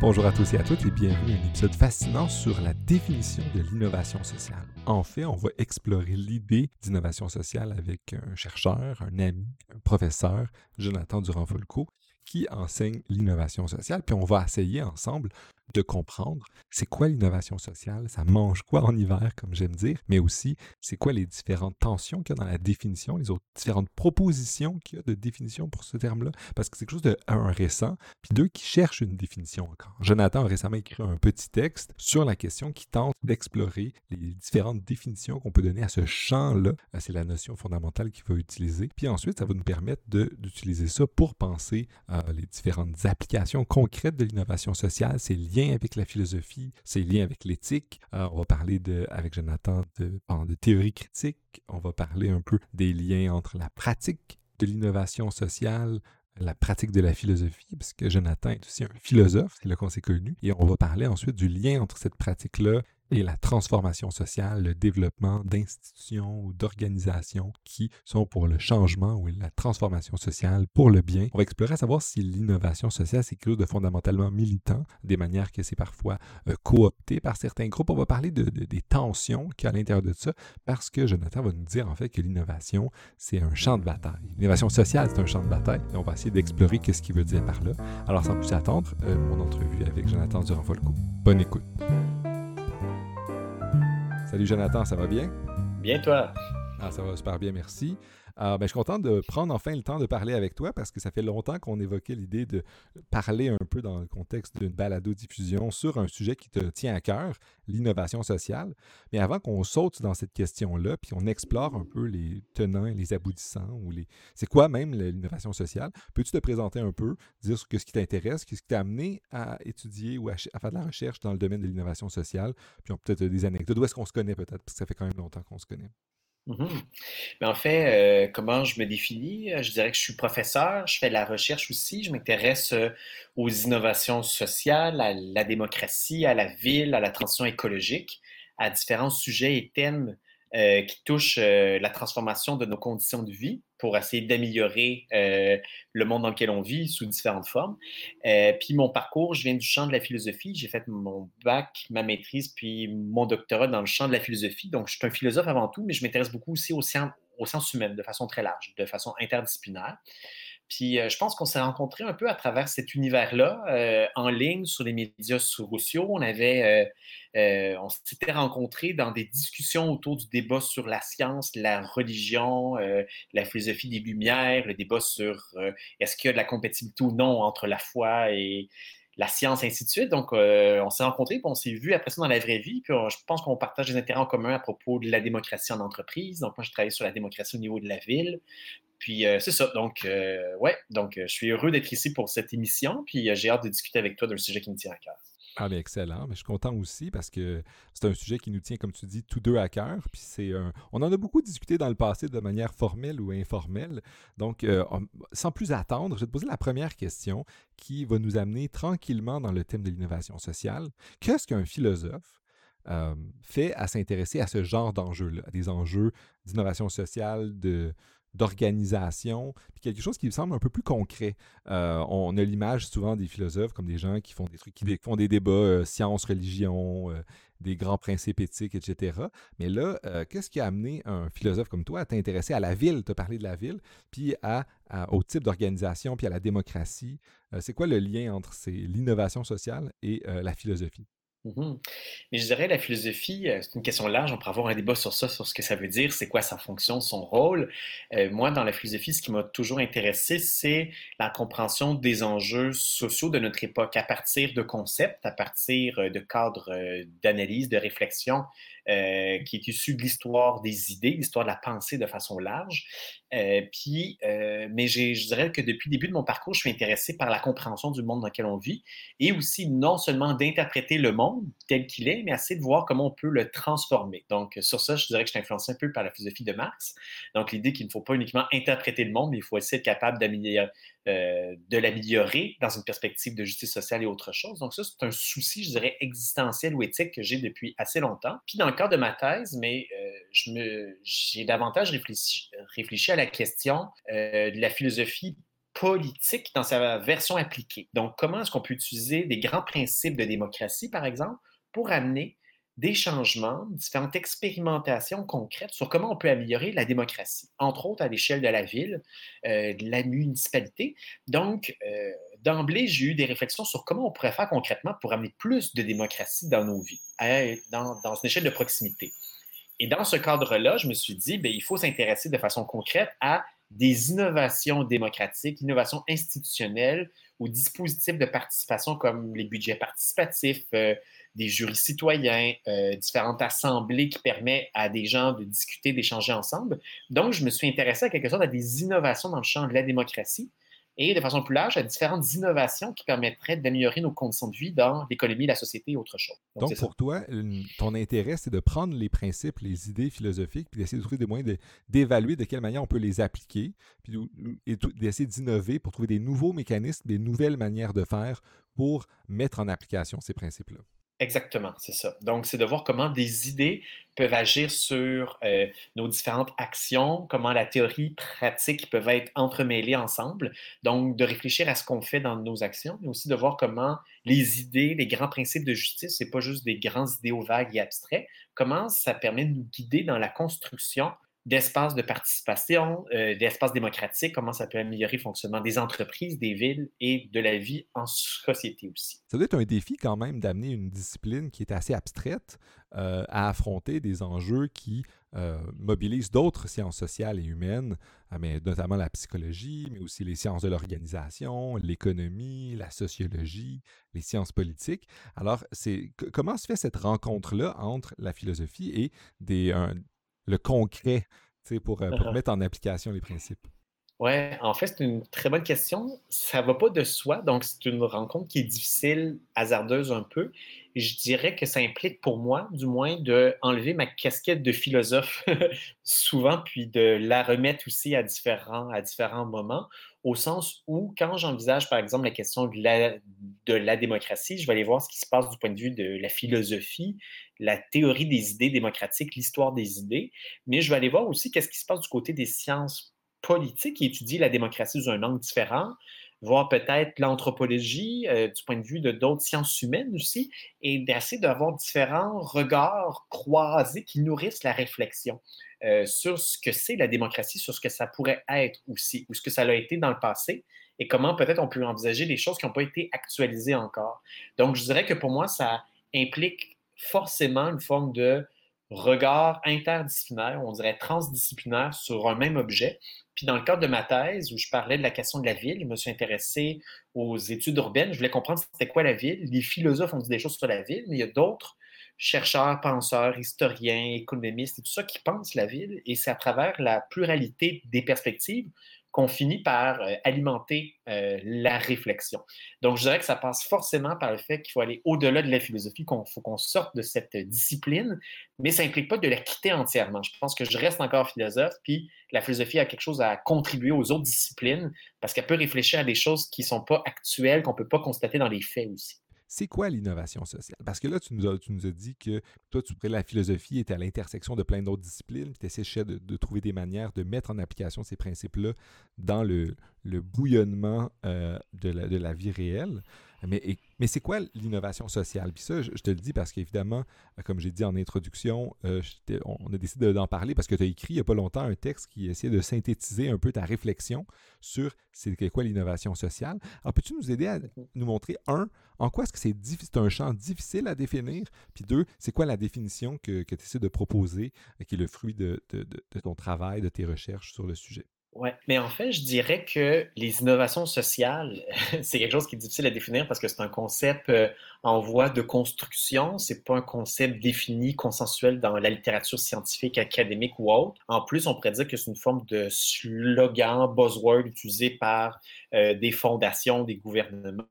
Bonjour à tous et à toutes et bienvenue à un épisode fascinant sur la définition de l'innovation sociale. En fait, on va explorer l'idée d'innovation sociale avec un chercheur, un ami, un professeur, Jonathan Durand-Folco, qui enseigne l'innovation sociale, puis on va essayer ensemble de comprendre c'est quoi l'innovation sociale, ça mange quoi en hiver, comme j'aime dire, mais aussi c'est quoi les différentes tensions qu'il y a dans la définition, les autres différentes propositions qu'il y a de définition pour ce terme-là, parce que c'est quelque chose de un récent, puis deux qui cherche une définition encore. Jonathan a récemment écrit un petit texte sur la question qui tente d'explorer les différentes définitions qu'on peut donner à ce champ-là. Euh, c'est la notion fondamentale qu'il va utiliser. Puis ensuite, ça va nous permettre d'utiliser ça pour penser euh, les différentes applications concrètes de l'innovation sociale, ses liens avec la philosophie, ses liens avec l'éthique. Euh, on va parler de, avec Jonathan de, théorie critique. On va parler un peu des liens entre la pratique de l'innovation sociale, la pratique de la philosophie, parce que Jonathan est aussi un philosophe, c'est là qu'on s'est connu. Et on va parler ensuite du lien entre cette pratique-là et la transformation sociale, le développement d'institutions ou d'organisations qui sont pour le changement ou la transformation sociale pour le bien. On va explorer à savoir si l'innovation sociale, c'est quelque chose de fondamentalement militant, des manières que c'est parfois euh, coopté par certains groupes. On va parler de, des tensions qu'il y a à l'intérieur de ça parce que Jonathan va nous dire en fait que l'innovation, c'est un champ de bataille. L'innovation sociale, c'est un champ de bataille et on va essayer d'explorer qu'est-ce qu'il veut dire par là. Alors sans plus attendre, euh, mon entrevue avec Jonathan Durand-Folco. Bonne écoute. Salut Jonathan, ça va bien? Bien toi? Ah, ça va super bien, merci. Euh, ben, je suis content de prendre enfin le temps de parler avec toi parce que ça fait longtemps qu'on évoquait l'idée de parler un peu dans le contexte d'une balado-diffusion sur un sujet qui te tient à cœur, l'innovation sociale. Mais avant qu'on saute dans cette question-là, puis on explore un peu les tenants et les aboutissants, ou les... c'est quoi même l'innovation sociale, peux-tu te présenter un peu, dire ce, qui t'intéresse, ce qui t'a amené à étudier ou à, faire de la recherche dans le domaine de l'innovation sociale, puis peut-être des anecdotes, d'où est-ce qu'on se connaît peut-être, parce que ça fait quand même longtemps qu'on se connaît. Mmh Mais en fait, comment je me définis? Je dirais que je suis professeur, je fais de la recherche aussi, je m'intéresse aux innovations sociales, à la démocratie, à la ville, à la transition écologique, à différents sujets et thèmes qui touche euh, la transformation de nos conditions de vie pour essayer d'améliorer euh, le monde dans lequel on vit sous différentes formes. puis mon parcours, je viens du champ de la philosophie. J'ai fait mon bac, ma maîtrise, puis mon doctorat dans le champ de la philosophie. Donc, je suis un philosophe avant tout, mais je m'intéresse beaucoup aussi aux sciences, aux sciences humaines de façon très large, de façon interdisciplinaire. Puis je pense qu'on s'est rencontrés un peu à travers cet univers-là, en ligne, sur les médias sociaux. On avait euh, on s'était rencontrés dans des discussions autour du débat sur la science, la religion, euh, la philosophie des Lumières, le débat sur euh, est-ce qu'il y a de la compatibilité ou non entre la foi et la science, ainsi de suite. Donc, on s'est rencontrés, puis on s'est vu après ça dans la vraie vie. Puis je pense qu'on partage des intérêts en commun à propos de la démocratie en entreprise. Donc, moi, je travaille sur la démocratie au niveau de la ville. Puis c'est ça. Donc, ouais, donc je suis heureux d'être ici pour cette émission. Puis j'ai hâte de discuter avec toi d'un sujet qui me tient à cœur. Ah, mais excellent. Mais je suis content aussi parce que c'est un sujet qui nous tient, comme tu dis, tous deux à cœur. Puis c'est On en a beaucoup discuté dans le passé de manière formelle ou informelle. Donc, euh, sans plus attendre, je vais te poser la première question qui va nous amener tranquillement dans le thème de l'innovation sociale. Qu'est-ce qu'un philosophe euh, fait à s'intéresser à ce genre d'enjeux-là, à des enjeux d'innovation sociale, de, d'organisation, puis quelque chose qui semble un peu plus concret. Euh, on a l'image souvent des philosophes comme des gens qui font des trucs, qui font des débats euh, science, religion, euh, des grands principes éthiques, etc. Mais là, qu'est-ce qui a amené un philosophe comme toi à t'intéresser à la ville, te parler de la ville, puis à, au type d'organisation, puis à la démocratie? C'est quoi le lien entre l'innovation sociale et la philosophie? Mmh Mais je dirais la philosophie, euh, c'est une question large. On pourrait avoir un débat sur ça, sur ce que ça veut dire, c'est quoi sa fonction, son rôle. Euh, moi, dans la philosophie, ce qui m'a toujours intéressé, c'est la compréhension des enjeux sociaux de notre époque à partir de concepts, à partir euh, de cadres d'analyse, de réflexion qui est issu de l'histoire des idées, l'histoire de la pensée de façon large. Euh, puis, euh, mais je dirais que depuis le début de mon parcours, je suis intéressé par la compréhension du monde dans lequel on vit et aussi non seulement d'interpréter le monde tel qu'il est, mais assez de voir comment on peut le transformer. Donc, sur ça, je dirais que je suis influencé un peu par la philosophie de Marx. Donc, l'idée qu'il ne faut pas uniquement interpréter le monde, mais il faut aussi être capable euh, de l'améliorer dans une perspective de justice sociale et autre chose. Donc ça, c'est un souci, je dirais, existentiel ou éthique que j'ai depuis assez longtemps. Puis dans le cadre de ma thèse, mais j'ai davantage réfléchi, réfléchi, à la question euh, de la philosophie politique dans sa version appliquée. Donc, comment est-ce qu'on peut utiliser des grands principes de démocratie, par exemple, pour amener des changements, différentes expérimentations concrètes sur comment on peut améliorer la démocratie, entre autres à l'échelle de la ville, euh, de la municipalité? Donc, euh, d'emblée, j'ai eu des réflexions sur comment on pourrait faire concrètement pour amener plus de démocratie dans nos vies, dans, dans une échelle de proximité. Et dans ce cadre-là, je me suis dit, bien, il faut s'intéresser de façon concrète à des innovations démocratiques, innovations institutionnelles ou dispositifs de participation comme les budgets participatifs, euh, des jurys citoyens, euh, différentes assemblées qui permettent à des gens de discuter, d'échanger ensemble. Donc, je me suis intéressé à quelque chose à des innovations dans le champ de la démocratie et de façon plus large à différentes innovations qui permettraient d'améliorer nos conditions de vie dans l'économie, la société et autre chose. Donc, pour toi, ton intérêt, c'est de prendre les principes, les idées philosophiques, puis d'essayer de trouver des moyens d'évaluer de, quelle manière on peut les appliquer, puis d'essayer d'innover pour trouver des nouveaux mécanismes, des nouvelles manières de faire pour mettre en application ces principes-là. Exactement, c'est ça. Donc, c'est de voir comment des idées peuvent agir sur euh, nos différentes actions, comment la théorie pratique peuvent être entremêlées ensemble. Donc, de réfléchir à ce qu'on fait dans nos actions, mais aussi de voir comment les idées, les grands principes de justice, c'est pas juste des grands idéaux vagues et abstraits, comment ça permet de nous guider dans la construction d'espaces de participation, euh, d'espaces démocratiques, comment ça peut améliorer le fonctionnement des entreprises, des villes et de la vie en société aussi. Ça doit être un défi quand même d'amener une discipline qui est assez abstraite euh, à affronter des enjeux qui euh, mobilisent d'autres sciences sociales et humaines, mais notamment la psychologie, mais aussi les sciences de l'organisation, l'économie, la sociologie, les sciences politiques. Alors, c'est comment se fait cette rencontre-là entre la philosophie et des, le concret pour, euh, pour mettre en application les principes? Oui, en fait, c'est une très bonne question. Ça ne va pas de soi, donc c'est une rencontre qui est difficile, hasardeuse un peu. Je dirais que ça implique pour moi, du moins, d'enlever ma casquette de philosophe souvent, puis de la remettre aussi à différents, à différents moments, au sens où, quand j'envisage, par exemple, la question de la, de la démocratie, je vais aller voir ce qui se passe du point de vue de la philosophie, la théorie des idées démocratiques, l'histoire des idées, mais je vais aller voir aussi qu'est-ce qui se passe du côté des sciences politiques qui étudient la démocratie sous un angle différent, voir peut-être l'anthropologie euh, du point de vue de d'autres sciences humaines aussi, et d'essayer d'avoir différents regards croisés qui nourrissent la réflexion. Euh, sur ce que c'est la démocratie, sur ce que ça pourrait être aussi, ou ce que ça a été dans le passé, et comment peut-être on peut envisager des choses qui n'ont pas été actualisées encore. Donc, je dirais que pour moi, ça implique forcément une forme de regard interdisciplinaire, on dirait transdisciplinaire sur un même objet. Puis dans le cadre de ma thèse, où je parlais de la question de la ville, je me suis intéressé aux études urbaines. Je voulais comprendre c'était quoi la ville. Les philosophes ont dit des choses sur la ville, mais il y a d'autres chercheurs, penseurs, historiens, économistes et tout ça qui pensent la ville. Et c'est à travers la pluralité des perspectives qu'on finit par euh, alimenter euh, la réflexion. Donc, je dirais que ça passe forcément par le fait qu'il faut aller au-delà de la philosophie, qu'il faut qu'on sorte de cette discipline, mais ça n'implique pas de la quitter entièrement. Je pense que je reste encore philosophe, puis la philosophie a quelque chose à contribuer aux autres disciplines parce qu'elle peut réfléchir à des choses qui ne sont pas actuelles, qu'on ne peut pas constater dans les faits aussi. C'est quoi l'innovation sociale? Parce que là, tu nous, as, dit que toi, tu la philosophie est à l'intersection de plein d'autres disciplines, tu essaies de, de, trouver des manières de mettre en application ces principes-là dans le, le bouillonnement euh, de, la, vie réelle. Mais, mais c'est quoi l'innovation sociale? Puis ça, je, te le dis parce qu'évidemment, euh, comme j'ai dit en introduction, euh, on a décidé d'en parler parce que tu as écrit il n'y a pas longtemps un texte qui essayait de synthétiser un peu ta réflexion sur c'est quoi l'innovation sociale. Alors, peux-tu nous aider à nous montrer, un, en quoi est-ce que c'est, un champ difficile à définir? Puis deux, c'est quoi la définition que, tu essaies de proposer, qui est le fruit de ton travail, de tes recherches sur le sujet? Oui, mais en fait, je dirais que les innovations sociales, c'est quelque chose qui est difficile à définir parce que c'est un concept euh, en voie de construction. C'est pas un concept défini, consensuel dans la littérature scientifique, académique ou autre. En plus, on pourrait dire que c'est une forme de slogan, buzzword utilisé par euh, des fondations, des gouvernements,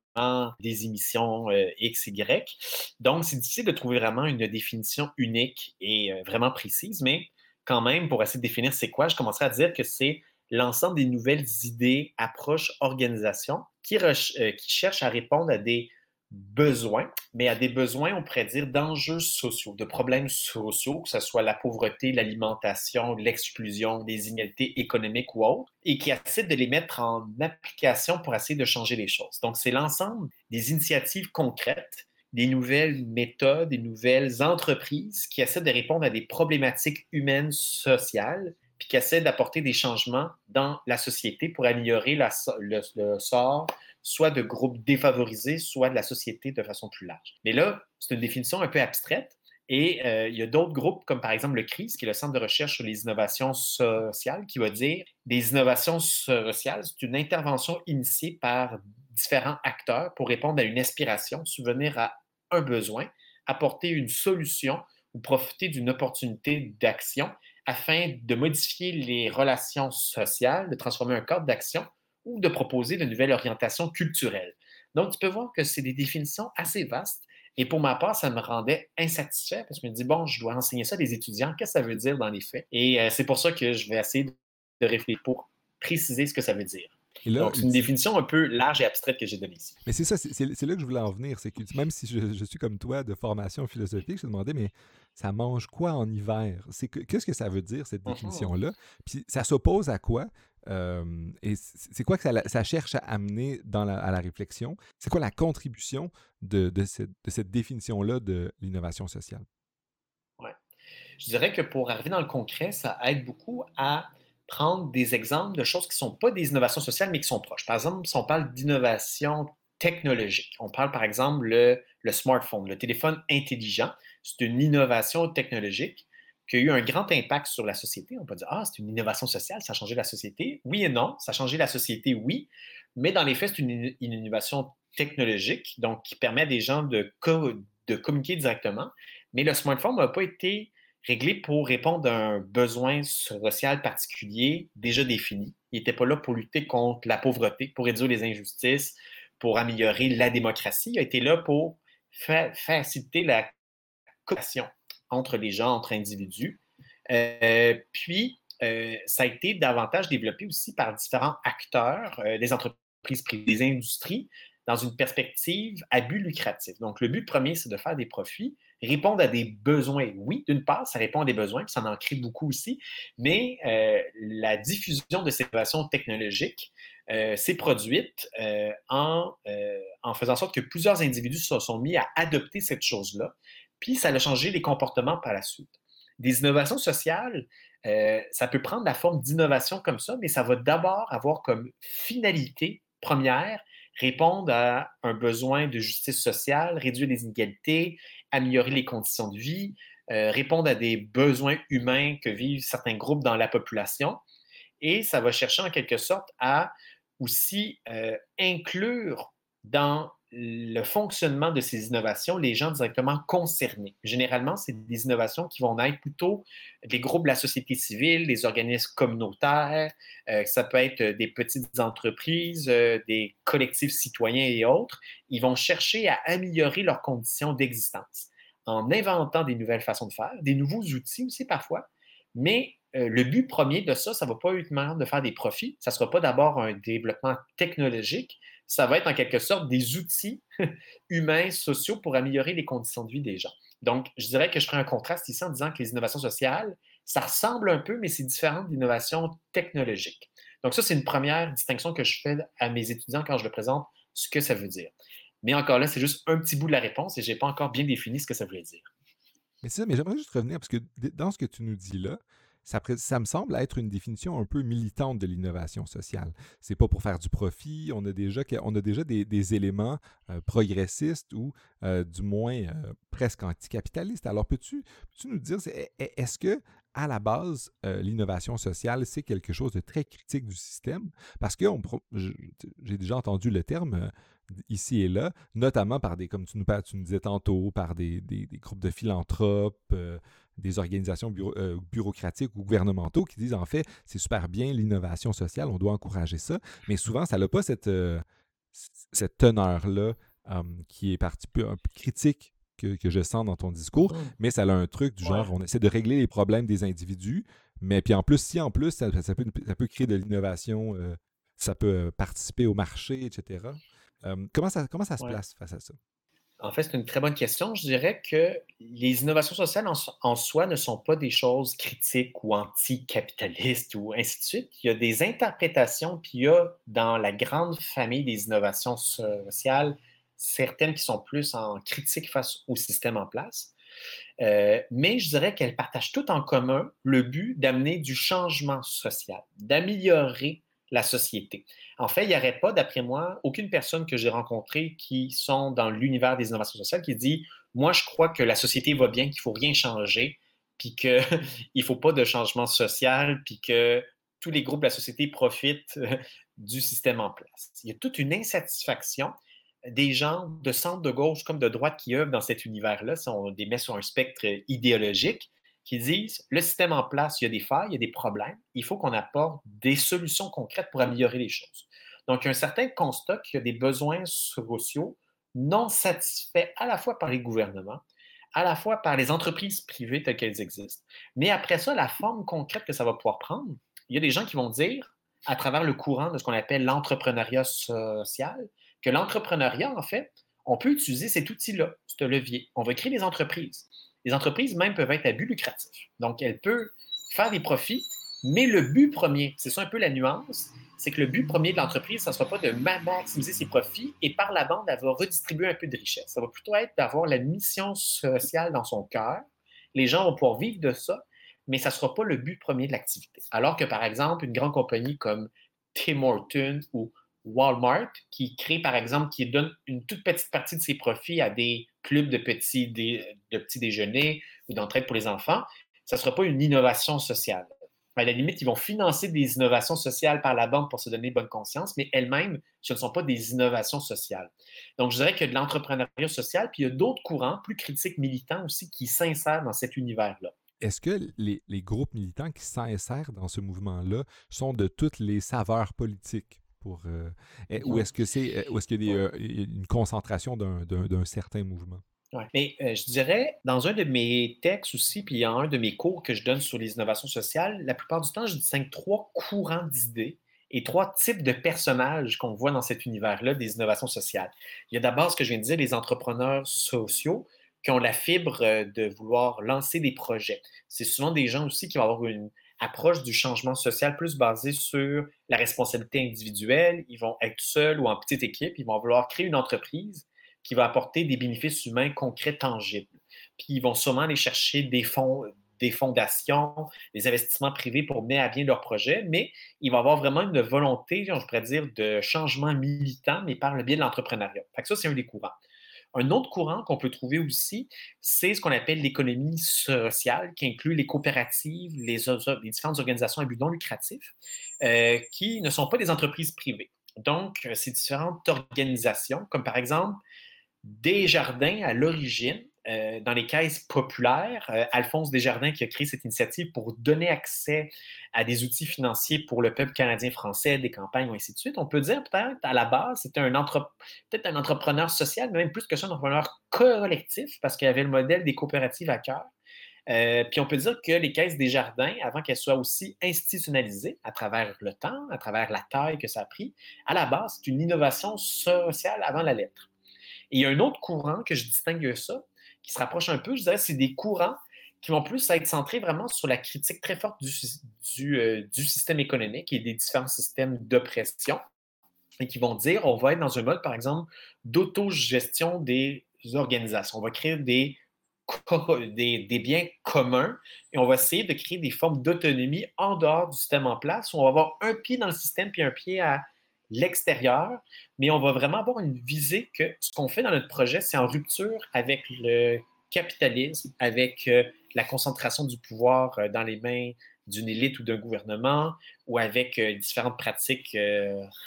des émissions euh, X, Y. Donc, c'est difficile de trouver vraiment une définition unique et vraiment précise, mais quand même, pour essayer de définir c'est quoi, je commencerai à dire que c'est l'ensemble des nouvelles idées, approches, organisations qui, euh, qui cherchent à répondre à des besoins, mais à des besoins, on pourrait dire, d'enjeux sociaux, de problèmes sociaux, que ce soit la pauvreté, l'alimentation, l'exclusion, des inégalités économiques ou autres, et qui essaient de les mettre en application pour essayer de changer les choses. Donc, c'est l'ensemble des initiatives concrètes, des nouvelles méthodes, des nouvelles entreprises qui essaient de répondre à des problématiques humaines, sociales, puis qui essaient d'apporter des changements dans la société pour améliorer le, le sort soit de groupes défavorisés, soit de la société de façon plus large. Mais là, c'est une définition un peu abstraite. Et euh, il y a d'autres groupes, comme par exemple le CRIS, qui est le Centre de recherche sur les innovations sociales, qui va dire des innovations sociales, c'est une intervention initiée par différents acteurs pour répondre à une aspiration, subvenir à un besoin, apporter une solution ou profiter d'une opportunité d'action afin de modifier les relations sociales, de transformer un cadre d'action ou de proposer de nouvelles orientations culturelles. Donc, tu peux voir que c'est des définitions assez vastes. Et pour ma part, ça me rendait insatisfait parce que je me dis, bon, je dois enseigner ça à des étudiants. Qu'est-ce que ça veut dire dans les faits? Et euh, c'est pour ça que je vais essayer de réfléchir pour préciser ce que ça veut dire. Donc, c'est une définition un peu large et abstraite que j'ai donnée ici. Mais c'est ça, c'est là que je voulais en venir. C'est que même si je, suis comme toi de formation philosophique, je me demandais, mais ça mange quoi en hiver? Qu'est-ce que ça veut dire, cette uh-huh. définition-là? Puis ça s'oppose à quoi? et c'est quoi que ça, cherche à amener dans à la réflexion? C'est quoi la contribution de, cette, définition-là de l'innovation sociale? Oui. Je dirais que pour arriver dans le concret, ça aide beaucoup à prendre des exemples de choses qui ne sont pas des innovations sociales, mais qui sont proches. Par exemple, si on parle d'innovation technologique, on parle par exemple le, le smartphone, le téléphone intelligent, c'est une innovation technologique qui a eu un grand impact sur la société. On peut dire, ah, c'est une innovation sociale, ça a changé la société. Oui et non, ça a changé la société, oui, mais dans les faits, c'est une, innovation technologique, donc qui permet à des gens de, de communiquer directement. Mais le smartphone n'a pas été réglé pour répondre à un besoin social particulier déjà défini. Il n'était pas là pour lutter contre la pauvreté, pour réduire les injustices, pour améliorer la démocratie. Il a été là pour faciliter la entre les gens, entre individus. Euh, puis, euh, ça a été davantage développé aussi par différents acteurs, euh, des entreprises privées, des industries, dans une perspective à but lucratif. Donc, le but premier, c'est de faire des profits, répondre à des besoins. Oui, d'une part, ça répond à des besoins, puis ça en crée beaucoup aussi, mais la diffusion de ces innovations technologiques s'est produite en, en faisant en sorte que plusieurs individus se sont mis à adopter cette chose-là, puis ça a changé les comportements par la suite. Des innovations sociales, euh, ça peut prendre la forme d'innovation comme ça, mais ça va d'abord avoir comme finalité première répondre à un besoin de justice sociale, réduire les inégalités, améliorer les conditions de vie, euh, répondre à des besoins humains que vivent certains groupes dans la population. Et ça va chercher en quelque sorte à aussi euh, inclure dans le fonctionnement de ces innovations, les gens directement concernés. Généralement, c'est des innovations qui vont être plutôt des groupes de la société civile, des organismes communautaires, euh, ça peut être des petites entreprises, euh, des collectifs citoyens et autres. Ils vont chercher à améliorer leurs conditions d'existence en inventant des nouvelles façons de faire, des nouveaux outils aussi parfois, mais euh, le but premier de ça, ça ne va pas être de faire des profits, ça ne sera pas d'abord un développement technologique, ça va être en quelque sorte des outils humains, sociaux pour améliorer les conditions de vie des gens. Donc, je dirais que je ferai un contraste ici en disant que les innovations sociales, ça ressemble un peu, mais c'est différent d'innovations technologiques. Donc, ça, c'est une première distinction que je fais à mes étudiants quand je leur présente ce que ça veut dire. Mais encore là, c'est juste un petit bout de la réponse et je n'ai pas encore bien défini ce que ça voulait dire. Mais ça, mais j'aimerais juste revenir parce que dans ce que tu nous dis là, ça, me semble être une définition un peu militante de l'innovation sociale. C'est pas pour faire du profit. On a déjà, des, éléments euh, progressistes ou euh, du moins euh, presque anticapitalistes. Alors, peux-tu nous dire, est-ce que à la base, l'innovation sociale, c'est quelque chose de très critique du système? Parce que j'ai déjà entendu le terme ici et là, notamment par des, comme tu nous, tu nous disais tantôt, par des, groupes de philanthropes, des organisations euh, bureaucratiques ou gouvernementaux qui disent en fait, c'est super bien l'innovation sociale, on doit encourager ça, mais souvent, ça n'a pas cette, euh, cette teneur-là qui est partie un peu critique que, je sens dans ton discours, mmh. mais ça a un truc du genre, on essaie de régler les problèmes des individus, mais puis en plus, si en plus, ça, peut, ça peut, créer de l'innovation, euh, ça peut participer au marché, etc. comment ça, comment ça se place face à ça? En fait, c'est une très bonne question. Je dirais que les innovations sociales en, soi ne sont pas des choses critiques ou anticapitalistes ou ainsi de suite. Il y a des interprétations, puis il y a dans la grande famille des innovations sociales certaines qui sont plus en critique face au système en place. Euh, mais je dirais qu'elles partagent toutes en commun le but d'amener du changement social, d'améliorer la société. En fait, il n'y aurait pas, d'après moi, aucune personne que j'ai rencontrée qui sont dans l'univers des innovations sociales qui dit Moi, je crois que la société va bien, qu'il ne faut rien changer, puis qu'il ne faut pas de changement social, puis que tous les groupes de la société profitent du système en place. Il y a toute une insatisfaction des gens de centre, de gauche comme de droite qui œuvrent dans cet univers-là, si on les met sur un spectre idéologique, qui disent le système en place, il y a des failles, il y a des problèmes, il faut qu'on apporte des solutions concrètes pour améliorer les choses. Donc, il y a un certain constat qu'il y a des besoins sociaux non satisfaits à la fois par les gouvernements, à la fois par les entreprises privées telles qu'elles existent. Mais après ça, la forme concrète que ça va pouvoir prendre, il y a des gens qui vont dire, à travers le courant de ce qu'on appelle l'entrepreneuriat social, que l'entrepreneuriat, en fait, on peut utiliser cet outil-là, ce levier. On va créer des entreprises. Les entreprises même peuvent être à but lucratif. Donc, elles peuvent faire des profits, mais le but premier, c'est ça un peu la nuance, c'est que le but premier de l'entreprise, ça ne sera pas de maximiser ses profits et par la bande, elle va redistribuer un peu de richesse. Ça va plutôt être d'avoir la mission sociale dans son cœur. Les gens vont pouvoir vivre de ça, mais ça ne sera pas le but premier de l'activité. Alors que, par exemple, une grande compagnie comme Tim Hortons ou Walmart, qui crée, par exemple, qui donne une toute petite partie de ses profits à des clubs de petits, de petits déjeuners ou d'entraide pour les enfants, ça ne sera pas une innovation sociale. À la limite, ils vont financer des innovations sociales par la banque pour se donner bonne conscience, mais elles-mêmes, ce ne sont pas des innovations sociales. Donc, je dirais qu'il y a de l'entrepreneuriat social, puis il y a d'autres courants plus critiques militants aussi qui s'insèrent dans cet univers-là. Est-ce que les, les, groupes militants qui s'insèrent dans ce mouvement-là sont de toutes les saveurs politiques? Pour, euh, ou est-ce que c'est est-ce qu'il y a euh, une concentration d'un certain mouvement? Ouais. Mais euh, je dirais, dans un de mes textes aussi, puis il y a un de mes cours que je donne sur les innovations sociales, la plupart du temps, je distingue trois courants d'idées et trois types de personnages qu'on voit dans cet univers-là des innovations sociales. Il y a d'abord ce que je viens de dire, les entrepreneurs sociaux qui ont la fibre de vouloir lancer des projets. C'est souvent des gens aussi qui vont avoir une approche du changement social plus basée sur la responsabilité individuelle. Ils vont être seuls ou en petite équipe. Ils vont vouloir créer une entreprise qui va apporter des bénéfices humains concrets, tangibles. Puis ils vont sûrement aller chercher des fonds, des fondations, des investissements privés pour mener à bien leur projet, mais il va avoir vraiment une volonté, je pourrais dire, de changement militant, mais par le biais de l'entrepreneuriat. Ça, c'est un des courants. Un autre courant qu'on peut trouver aussi, c'est ce qu'on appelle l'économie sociale, qui inclut les coopératives, les, différentes organisations à but non lucratif, euh, qui ne sont pas des entreprises privées. Donc, euh, ces différentes organisations, comme par exemple Desjardins à l'origine, euh, dans les caisses populaires, euh, Alphonse Desjardins qui a créé cette initiative pour donner accès à des outils financiers pour le peuple canadien-français, des campagnes, ou ainsi de suite. On peut dire peut-être à la base, c'était un, peut-être un entrepreneur social, mais même plus que ça, un entrepreneur collectif, parce qu'il avait le modèle des coopératives à cœur. Euh, puis on peut dire que les caisses des jardins, avant qu'elles soient aussi institutionnalisées à travers le temps, à travers la taille que ça a pris, à la base, c'est une innovation sociale avant la lettre. Et il y a un autre courant que je distingue de ça, qui se rapprochent un peu, je dirais, c'est des courants qui vont plus être centrés vraiment sur la critique très forte du, euh, du système économique et des différents systèmes d'oppression et qui vont dire on va être dans un mode, par exemple, d'autogestion des organisations. On va créer des, des, des, biens communs et on va essayer de créer des formes d'autonomie en dehors du système en place où on va avoir un pied dans le système puis un pied à l'extérieur, mais on va vraiment avoir une visée que ce qu'on fait dans notre projet, c'est en rupture avec le capitalisme, avec euh, la concentration du pouvoir euh, dans les mains d'une élite ou d'un gouvernement, ou avec euh, différentes pratiques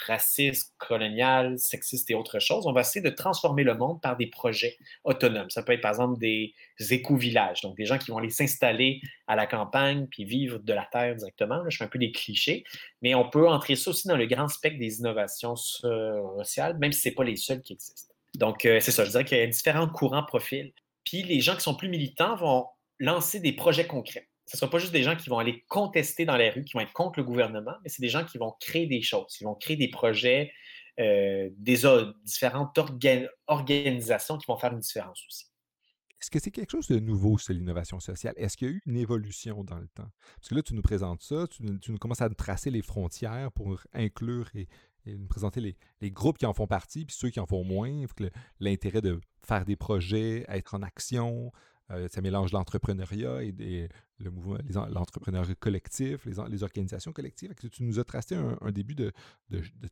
racistes, coloniales, sexistes et autres choses. On va essayer de transformer le monde par des projets autonomes. Ça peut être par exemple des éco-villages, donc des gens qui vont aller s'installer à la campagne puis vivre de la terre directement. je fais un peu des clichés, mais on peut entrer ça aussi dans le grand spectre des innovations sociales, même si ce n'est pas les seuls qui existent. Donc, c'est ça, je dirais qu'il y a différents courants profils. Puis les gens qui sont plus militants vont lancer des projets concrets. Ce ne sont pas juste des gens qui vont aller contester dans les rues, qui vont être contre le gouvernement, mais c'est des gens qui vont créer des choses, qui vont créer des projets des différentes organisations qui vont faire une différence aussi. Est-ce que c'est quelque chose de nouveau, c'est l'innovation sociale? Est-ce qu'il y a eu une évolution dans le temps? Parce que là, tu nous présentes ça, tu, nous commences à tracer les frontières pour inclure et, nous présenter les, groupes qui en font partie, puis ceux qui en font moins, l'intérêt de faire des projets, être en action, euh, ça mélange l'entrepreneuriat et, le mouvement, l'entrepreneuriat collectif, les, les, organisations collectives. Tu nous as tracé un, début de,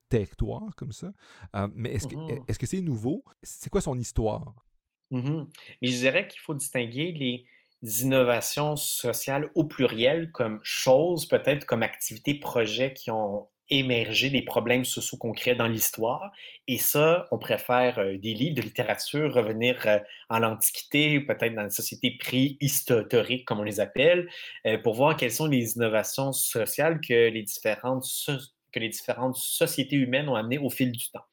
territoire comme ça. Euh, mais est-ce que mmh est-ce que c'est nouveau? C'est quoi son histoire? Mmh Mais je dirais qu'il faut distinguer les innovations sociales au pluriel comme choses, peut-être comme activités, projets qui ont émergé des problèmes sociaux concrets dans l'histoire. Et ça, on préfère euh, des livres de littérature, revenir euh, en l'Antiquité, peut-être dans les sociétés préhistoriques, comme on les appelle, euh, pour voir quelles sont les innovations sociales que les différentes, que les différentes sociétés humaines ont amenées au fil du temps.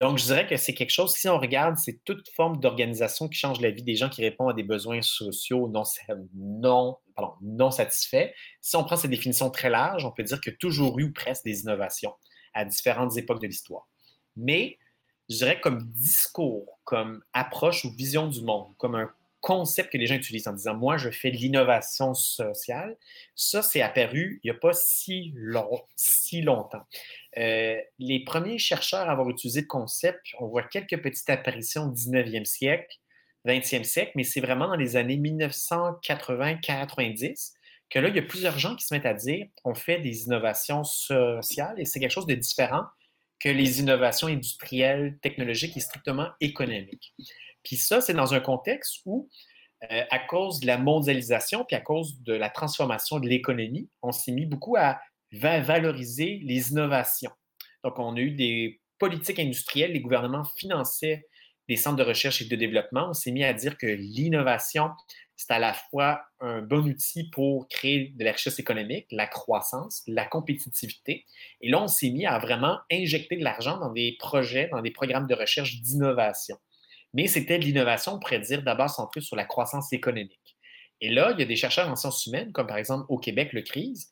Donc, je dirais que c'est quelque chose, si on regarde, c'est toute forme d'organisation qui change la vie des gens qui répondent à des besoins sociaux non, non, non satisfaits. Si on prend ces définitions très larges, on peut dire que toujours eu ou presque des innovations à différentes époques de l'histoire. Mais je dirais comme discours, comme approche ou vision du monde, comme un concept que les gens utilisent en disant moi je fais de l'innovation sociale, ça c'est apparu il n'y a pas si, long, si longtemps. Euh, les premiers chercheurs à avoir utilisé le concept, on voit quelques petites apparitions au 19e siècle, 20e siècle, mais c'est vraiment dans les années 1980-90 que là, il y a plusieurs gens qui se mettent à dire on fait des innovations sociales et c'est quelque chose de différent que les innovations industrielles, technologiques et strictement économiques. Puis ça, c'est dans un contexte où, euh, à cause de la mondialisation, puis à cause de la transformation de l'économie, on s'est mis beaucoup à valoriser les innovations. Donc, on a eu des politiques industrielles, les gouvernements finançaient des centres de recherche et de développement. On s'est mis à dire que l'innovation, c'est à la fois un bon outil pour créer de la richesse économique, la croissance, la compétitivité. Et là, on s'est mis à vraiment injecter de l'argent dans des projets, dans des programmes de recherche d'innovation mais c'était de l'innovation, on pourrait dire, d'abord centrée sur la croissance économique. Et là, il y a des chercheurs en sciences humaines, comme par exemple au Québec, le CRISE,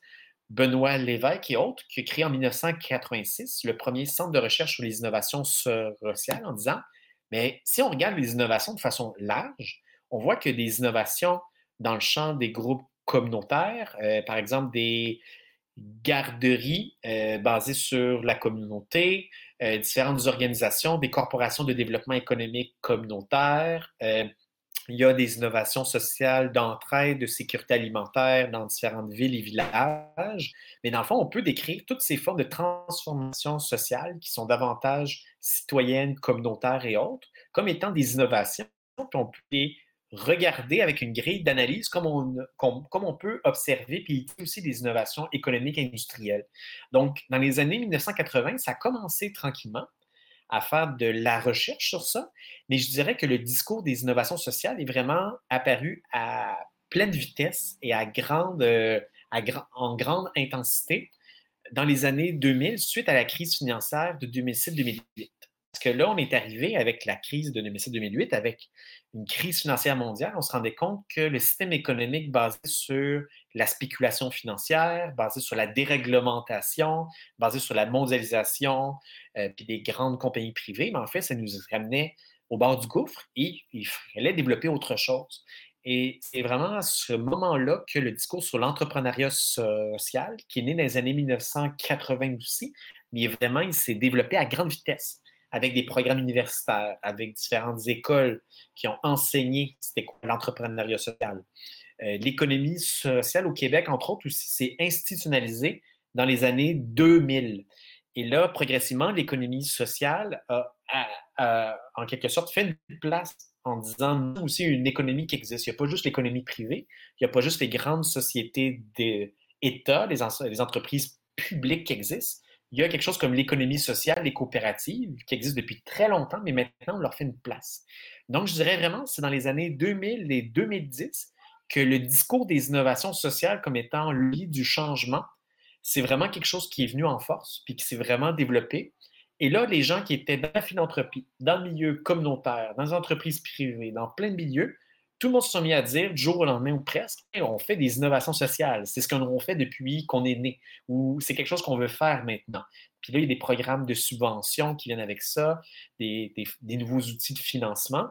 Benoît Lévesque et autres, qui ont créé en 1986 le premier centre de recherche sur les innovations sociales en disant, mais si on regarde les innovations de façon large, on voit que des innovations dans le champ des groupes communautaires, euh, par exemple des garderies euh, basées sur la communauté, euh, différentes organisations, des corporations de développement économique communautaire. Il y a des innovations sociales d'entraide, de sécurité alimentaire dans différentes villes et villages. Mais dans le fond, on peut décrire toutes ces formes de transformation sociale qui sont davantage citoyennes, communautaires et autres comme étant des innovations. qu'on peut regarder avec une grille d'analyse comme on, comme, on peut observer, puis aussi des innovations économiques et industrielles. Donc, dans les années 1980, ça a commencé tranquillement à faire de la recherche sur ça, mais je dirais que le discours des innovations sociales est vraiment apparu à pleine vitesse et à grande, à en grande intensité dans les années 2000, suite à la crise financière de 2007-2008. Parce que là, on est arrivé avec la crise de 2007-2008, avec une crise financière mondiale, on se rendait compte que le système économique basé sur la spéculation financière, basé sur la déréglementation, basé sur la mondialisation, euh, puis des grandes compagnies privées, mais en fait, ça nous ramenait au bord du gouffre et il fallait développer autre chose. Et c'est vraiment à ce moment-là que le discours sur l'entrepreneuriat social, qui est né dans les années 1980 aussi, mais vraiment, il s'est développé à grande vitesse avec des programmes universitaires, avec différentes écoles qui ont enseigné l'entrepreneuriat social. Euh, l'économie sociale au Québec, entre autres, aussi s'est institutionnalisée dans les années 2000. Et là, progressivement, l'économie sociale a, en quelque sorte fait une place en disant aussi une économie qui existe. Il n'y a pas juste l'économie privée, il n'y a pas juste les grandes sociétés d'État, les entreprises publiques qui existent, il y a quelque chose comme l'économie sociale, les coopératives, qui existent depuis très longtemps, mais maintenant, on leur fait une place. Donc, je dirais vraiment, c'est dans les années 2000 et 2010 que le discours des innovations sociales comme étant lié du changement, c'est vraiment quelque chose qui est venu en force, puis qui s'est vraiment développé. Et là, les gens qui étaient dans la philanthropie, dans le milieu communautaire, dans les entreprises privées, dans plein de milieux, tout le monde se sont mis à dire, du jour au lendemain ou presque, on fait des innovations sociales. C'est ce qu'on fait depuis qu'on est né, ou c'est quelque chose qu'on veut faire maintenant. Puis là, il y a des programmes de subvention qui viennent avec ça, des, nouveaux outils de financement.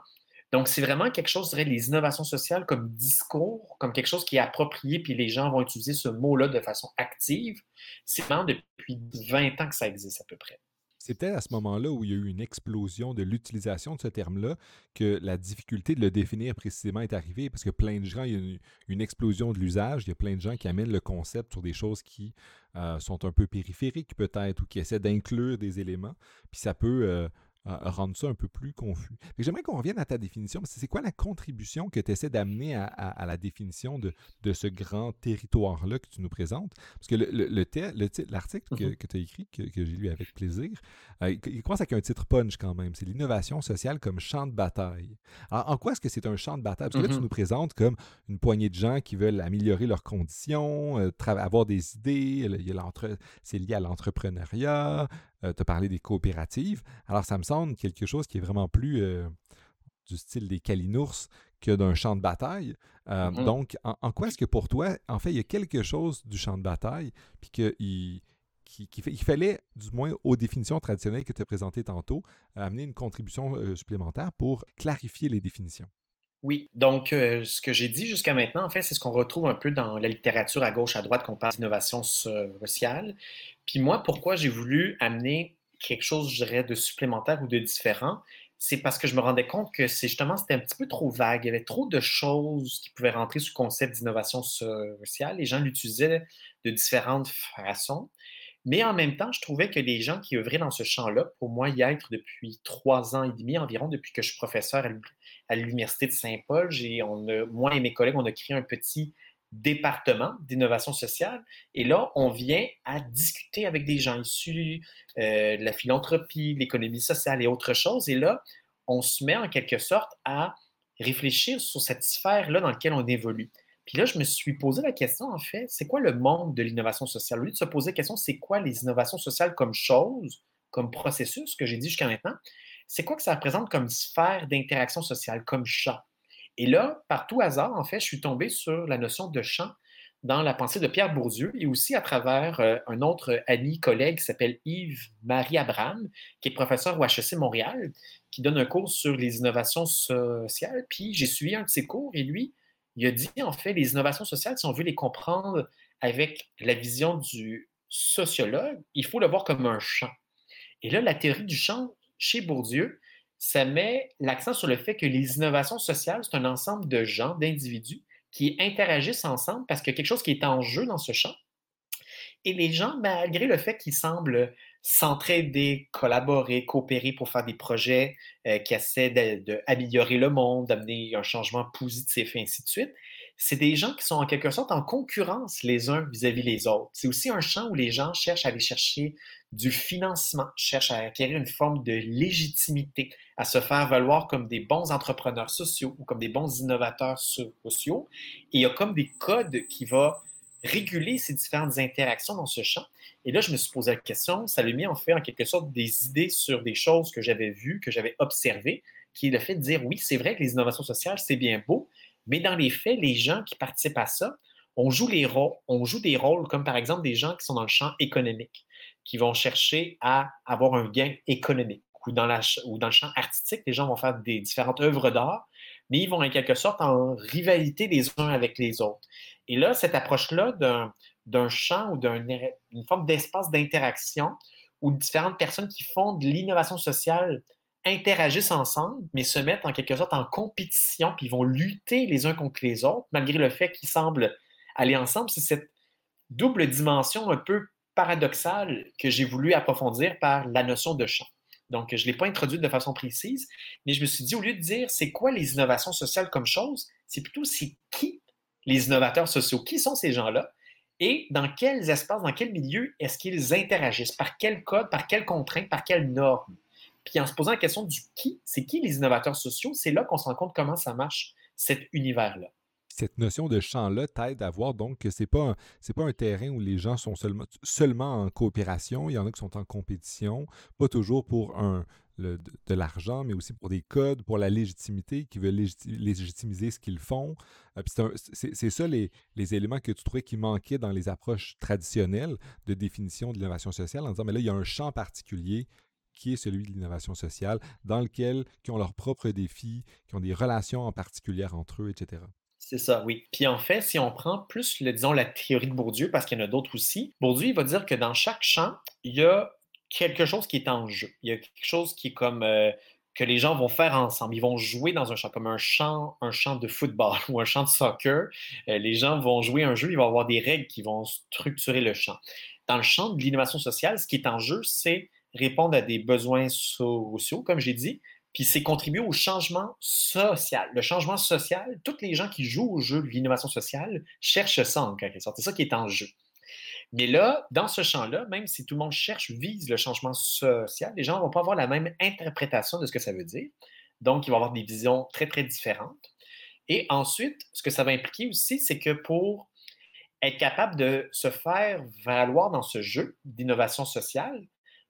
Donc, c'est vraiment quelque chose, je dirais, les innovations sociales comme discours, comme quelque chose qui est approprié, puis les gens vont utiliser ce mot-là de façon active. C'est vraiment depuis 20 ans que ça existe à peu près. C'est peut-être à ce moment-là où il y a eu une explosion de l'utilisation de ce terme-là que la difficulté de le définir précisément est arrivée parce que plein de gens, il y a une, explosion de l'usage, il y a plein de gens qui amènent le concept sur des choses qui euh, sont un peu périphériques peut-être ou qui essaient d'inclure des éléments, puis ça peut euh, rendre ça un peu plus confus. J'aimerais qu'on revienne à ta définition. C'est quoi la contribution que tu essaies d'amener à, la définition de, ce grand territoire-là que tu nous présentes? Parce que l'article le, mm-hmm. que, tu as écrit, que, j'ai lu avec plaisir, euh, il commence avec un titre punch quand même. C'est l'innovation sociale comme champ de bataille. Alors, en quoi est-ce que c'est un champ de bataille? Parce que là, tu mm-hmm. nous présentes comme une poignée de gens qui veulent améliorer leurs conditions, euh, avoir des idées, c'est lié à l'entrepreneuriat, euh, tu as parlé des coopératives. Alors, ça me semble quelque chose qui est vraiment plus euh, du style des calinours que d'un champ de bataille. Euh. Donc, en, quoi est-ce que pour toi, en fait, il y a quelque chose du champ de bataille, puis qu'il qui, fallait, du moins aux définitions traditionnelles que tu as présentées tantôt, amener une contribution supplémentaire pour clarifier les définitions? Oui, donc ce que j'ai dit jusqu'à maintenant, en fait, c'est ce qu'on retrouve un peu dans la littérature à gauche, à droite, qu'on parle d'innovation sociale. Puis moi, pourquoi j'ai voulu amener quelque chose, je dirais, de supplémentaire ou de différent, c'est parce que je me rendais compte que c'est justement, c'était un petit peu trop vague. Il y avait trop de choses qui pouvaient rentrer sous le concept d'innovation sociale. Les gens l'utilisaient de différentes façons. Mais en même temps, je trouvais que les gens qui œuvraient dans ce champ-là, pour moi, y être depuis trois ans et demi environ, depuis que je suis professeur à l'Université de Saint-Paul, moi et mes collègues, on a créé un petit département d'innovation sociale. Et là, on vient à discuter avec des gens issus euh, de la philanthropie, l'économie sociale et autre chose. Et là, on se met en quelque sorte à réfléchir sur cette sphère-là dans laquelle on évolue. Puis là, je me suis posé la question, en fait, c'est quoi le monde de l'innovation sociale? Au lieu de se poser la question, c'est quoi les innovations sociales comme chose, comme processus, que j'ai dit jusqu'à maintenant, c'est quoi que ça représente comme sphère d'interaction sociale, comme champ? Et là, par tout hasard, en fait, je suis tombé sur la notion de champ dans la pensée de Pierre Bourdieu et aussi à travers euh, un autre ami, collègue qui s'appelle Yves-Marie Abraham, qui est professeur au HEC Montréal, qui donne un cours sur les innovations sociales. Puis j'ai suivi un de ses cours et lui, il a dit en fait, les innovations sociales, si on veut les comprendre avec la vision du sociologue, il faut le voir comme un champ. Et là, la théorie du champ chez Bourdieu, ça met l'accent sur le fait que les innovations sociales, c'est un ensemble de gens, d'individus qui interagissent ensemble parce qu'il y a quelque chose qui est en jeu dans ce champ. Et les gens, malgré le fait qu'ils semblent s'entraider, collaborer, coopérer pour faire des projets euh, qui essaient d'améliorer le monde, d'amener un changement positif et ainsi de suite, c'est des gens qui sont en quelque sorte en concurrence les uns vis-à-vis les autres. C'est aussi un champ où les gens cherchent à aller chercher du financement, cherchent à acquérir une forme de légitimité, à se faire valoir comme des bons entrepreneurs sociaux ou comme des bons innovateurs sociaux. Et il y a comme des codes qui vont réguler ces différentes interactions dans ce champ. Et là, je me suis posé la question, ça lui mis en fait en quelque sorte des idées sur des choses que j'avais vues, que j'avais observées, qui est le fait de dire oui, c'est vrai que les innovations sociales, c'est bien beau, mais dans les faits, les gens qui participent à ça, on joue, les rôles, on joue des rôles comme par exemple des gens qui sont dans le champ économique, qui vont chercher à avoir un gain économique. Ou dans, la, ou dans le champ artistique, les gens vont faire des différentes œuvres d'art, mais ils vont en quelque sorte en rivalité les uns avec les autres. Et là, cette approche-là d'un champ ou d'une forme d'espace d'interaction où différentes personnes qui font de l'innovation sociale interagissent ensemble, mais se mettent en quelque sorte en compétition, puis ils vont lutter les uns contre les autres, malgré le fait qu'ils semblent aller ensemble. C'est cette double dimension un peu paradoxale que j'ai voulu approfondir par la notion de champ. Donc, je ne l'ai pas introduite de façon précise, mais je me suis dit, au lieu de dire c'est quoi les innovations sociales comme chose, c'est plutôt c'est qui les innovateurs sociaux, qui sont ces gens-là? Et dans quels espaces, dans quel milieu est-ce qu'ils interagissent, par quel code, par quelles contraintes, par quelles normes. Puis en se posant la question du qui, c'est qui les innovateurs sociaux, c'est là qu'on se rend compte comment ça marche, cet univers-là. Cette notion de champ-là t'aide à voir donc que ce n'est pas, un, pas un terrain où les gens sont seulement, en coopération, il y en a qui sont en compétition, pas toujours pour un, de, l'argent, mais aussi pour des codes, pour la légitimité, qui veulent légitimiser ce qu'ils font. Euh, c'est ça les, éléments que tu trouvais qui manquaient dans les approches traditionnelles de définition de l'innovation sociale, en disant, mais là, il y a un champ particulier qui est celui de l'innovation sociale, dans lequel, qui ont leurs propres défis, qui ont des relations en particulier entre eux, etc. C'est ça, oui. Puis en fait, si on prend plus, disons, la théorie de Bourdieu, parce qu'il y en a d'autres aussi, Bourdieu, il va dire que dans chaque champ, il y a quelque chose qui est en jeu. Il y a quelque chose qui est comme euh, que les gens vont faire ensemble. Ils vont jouer dans un champ, comme un champ, de football ou un champ de soccer. Euh, les gens vont jouer un jeu, il va avoir des règles qui vont structurer le champ. Dans le champ de l'innovation sociale, ce qui est en jeu, c'est répondre à des besoins sociaux, comme j'ai dit, puis c'est contribuer au changement social. Le changement social, tous les gens qui jouent au jeu de l'innovation sociale cherchent ça en quelque sorte. C'est ça qui est en jeu. Mais là, dans ce champ-là, même si tout le monde cherche, vise le changement social, les gens ne vont pas avoir la même interprétation de ce que ça veut dire. Donc, ils vont avoir des visions très, très différentes. Et ensuite, ce que ça va impliquer aussi, c'est que pour être capable de se faire valoir dans ce jeu d'innovation sociale,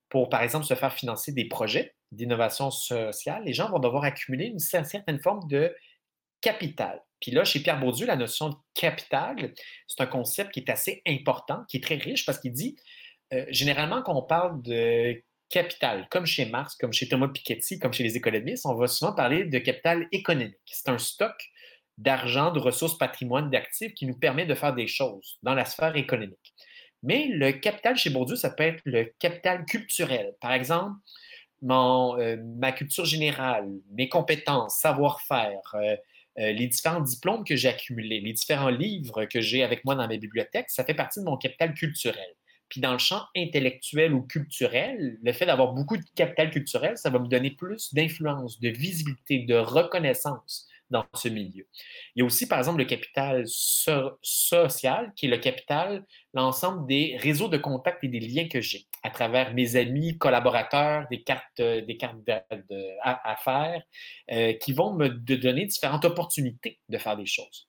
pour, par exemple, se faire financer des projets d'innovation sociale, les gens vont devoir accumuler une certaine forme de capital. Puis là, chez Pierre Bourdieu, la notion de capital, c'est un concept qui est assez important, qui est très riche parce qu'il dit, euh, généralement, quand on parle de capital, comme chez Marx, comme chez Thomas Piketty, comme chez les économistes, on va souvent parler de capital économique. C'est un stock d'argent, de ressources, patrimoine, d'actifs qui nous permet de faire des choses dans la sphère économique. Mais le capital chez Bourdieu, ça peut être le capital culturel. Par exemple, mon, euh, ma culture générale, mes compétences, savoir-faire, euh, euh, les différents diplômes que j'ai accumulés, les différents livres que j'ai avec moi dans mes bibliothèques, ça fait partie de mon capital culturel. Puis dans le champ intellectuel ou culturel, le fait d'avoir beaucoup de capital culturel, ça va me donner plus d'influence, de visibilité, de reconnaissance dans ce milieu. Il y a aussi, par exemple, le capital social, qui est le capital, l'ensemble des réseaux de contacts et des liens que j'ai à travers mes amis, collaborateurs, des cartes, des cartes d'affaires, euh, qui vont me donner différentes opportunités de faire des choses.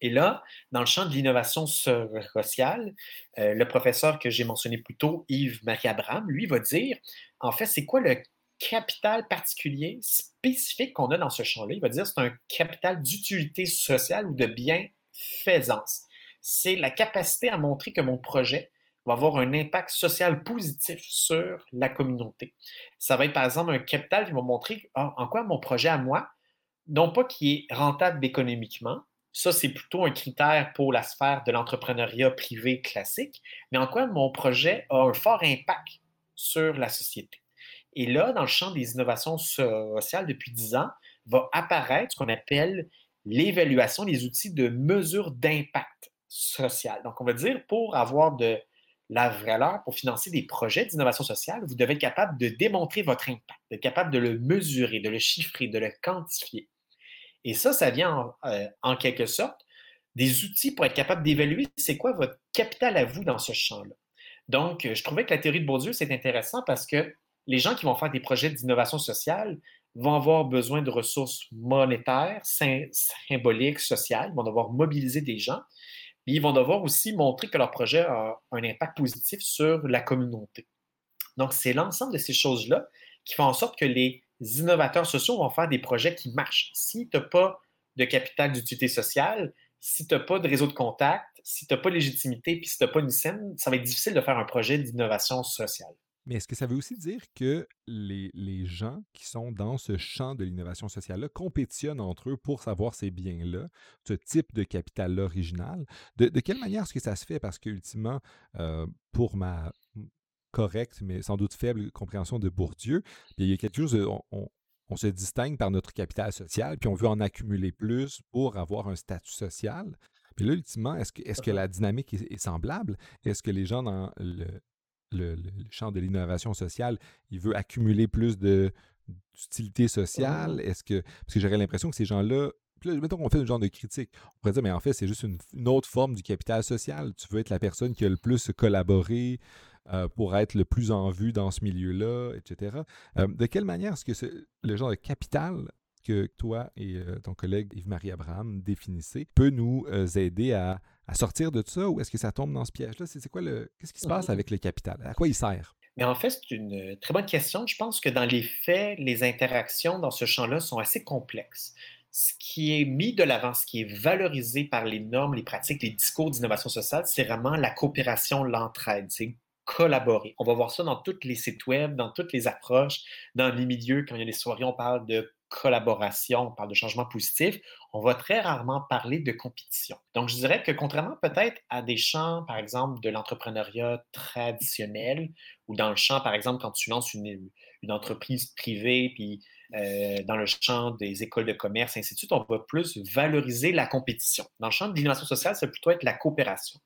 Et là, dans le champ de l'innovation sociale, euh, le professeur que j'ai mentionné plus tôt, Yves-Marie Abraham, lui va dire, en fait, c'est quoi le capital particulier, spécifique qu'on a dans ce champ-là. Il va dire que c'est un capital d'utilité sociale ou de bienfaisance. C'est la capacité à montrer que mon projet va avoir un impact social positif sur la communauté. Ça va être par exemple un capital qui va montrer ah, en quoi mon projet à moi, non pas qui est rentable économiquement, ça c'est plutôt un critère pour la sphère de l'entrepreneuriat privé classique, mais en quoi mon projet a un fort impact sur la société. Et là, dans le champ des innovations sociales, depuis dix ans, va apparaître ce qu'on appelle l'évaluation des outils de mesure d'impact social. Donc, on va dire, pour avoir de la valeur, pour financer des projets d'innovation sociale, vous devez être capable de démontrer votre impact, d'être capable de le mesurer, de le chiffrer, de le quantifier. Et ça, ça vient en, euh, en quelque sorte des outils pour être capable d'évaluer c'est quoi votre capital à vous dans ce champ-là. Donc, je trouvais que la théorie de Bourdieu, c'est intéressant parce que les gens qui vont faire des projets d'innovation sociale vont avoir besoin de ressources monétaires, symboliques, sociales. Ils vont devoir mobiliser des gens. Mais ils vont devoir aussi montrer que leur projet a un impact positif sur la communauté. Donc, c'est l'ensemble de ces choses-là qui font en sorte que les innovateurs sociaux vont faire des projets qui marchent. Si tu n'as pas de capital d'utilité sociale, si tu n'as pas de réseau de contact, si tu n'as pas de légitimité, puis si tu n'as pas une scène, ça va être difficile de faire un projet d'innovation sociale. Mais est-ce que ça veut aussi dire que les, gens qui sont dans ce champ de l'innovation sociale-là compétitionnent entre eux pour savoir ces biens-là, ce type de capital-là original? De, quelle manière est-ce que ça se fait? Parce qu'ultimement, euh, pour ma correcte, mais sans doute faible compréhension de Bourdieu, il y a quelque chose, on, on, se distingue par notre capital social, puis on veut en accumuler plus pour avoir un statut social. Puis là, ultimement, est-ce que, est que la dynamique est, est semblable? Est-ce que les gens dans le, le, champ de l'innovation sociale, il veut accumuler plus d'utilité sociale? Est-ce que. Parce que j'aurais l'impression que ces gens-là. Mettons qu'on fait un genre de critique. On pourrait dire, mais en fait, c'est juste une, autre forme du capital social. Tu veux être la personne qui a le plus collaboré euh, pour être le plus en vue dans ce milieu-là, etc. Euh, de quelle manière est-ce que le genre de capital que toi et euh, ton collègue Yves-Marie Abraham définissez peut nous aider à, à sortir de ça ou est-ce que ça tombe dans ce piège-là? C'est quoi le. Qu'est-ce qui se passe avec le capital? À quoi il sert? Mais en fait, c'est une très bonne question. Je pense que dans les faits, les interactions dans ce champ-là sont assez complexes. Ce qui est mis de l'avant, ce qui est valorisé par les normes, les pratiques, les discours d'innovation sociale, c'est vraiment la coopération, l'entraide. C'est collaborer. On va voir ça dans tous les sites web, dans toutes les approches, dans les milieux. Quand il y a des soirées, on parle de collaboration, on parle de changement positif. On va très rarement parler de compétition. Donc, je dirais que contrairement peut-être à des champs, par exemple, de l'entrepreneuriat traditionnel, ou dans le champ, par exemple, quand tu lances une, entreprise privée, puis euh, dans le champ des écoles de commerce, ainsi on va plus valoriser la compétition. Dans le champ de l'innovation sociale, ça va plutôt être la coopération.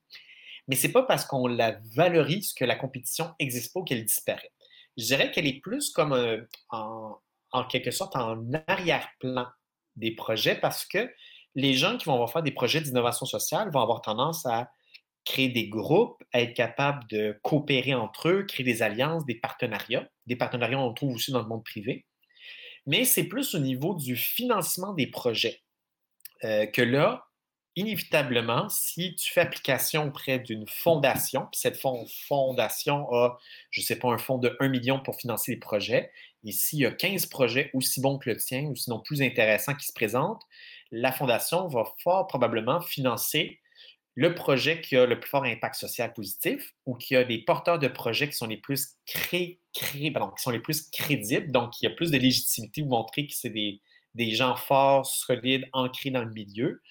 Mais c'est pas parce qu'on la valorise que la compétition n'existe pas ou qu'elle disparaît. Je dirais qu'elle est plus comme euh, en, quelque sorte en arrière-plan des projets parce que les gens qui vont faire des projets d'innovation sociale vont avoir tendance à créer des groupes, à être capables de coopérer entre eux, créer des alliances, des partenariats. Des partenariats, on trouve aussi dans le monde privé. Mais c'est plus au niveau du financement des projets euh, que là, inévitablement, si tu fais application auprès d'une fondation, puis cette fondation a, je ne sais pas, un fonds de 1 million pour financer les projets, et s'il y a 15 projets aussi bons que le tien, ou sinon plus intéressants qui se présentent, la fondation va fort probablement financer le projet qui a le plus fort impact social positif ou qui a des porteurs de projets qui sont les plus qui crédibles, donc il y a plus de légitimité pour montrer que c'est des, gens forts, solides, ancrés dans le milieu.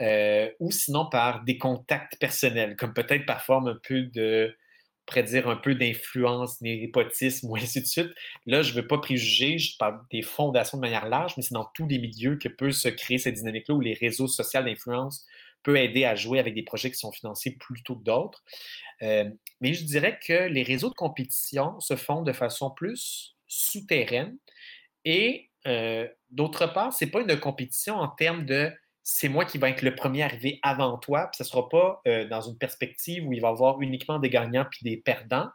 Euh, ou sinon par des contacts personnels, comme peut-être parfois un peu de, on pourrait dire un peu d'influence, népotisme ou ainsi de suite. Là, je ne veux pas préjuger, je parle des fondations de manière large, mais c'est dans tous les milieux que peut se créer cette dynamique-là où les réseaux sociaux d'influence peuvent aider à jouer avec des projets qui sont financés plutôt que d'autres. Euh, mais je dirais que les réseaux de compétition se font de façon plus souterraine et euh, d'autre part, ce n'est pas une compétition en termes de c'est moi qui vais être le premier arrivé avant toi, puis ce ne sera pas euh, dans une perspective où il va y avoir uniquement des gagnants puis des perdants.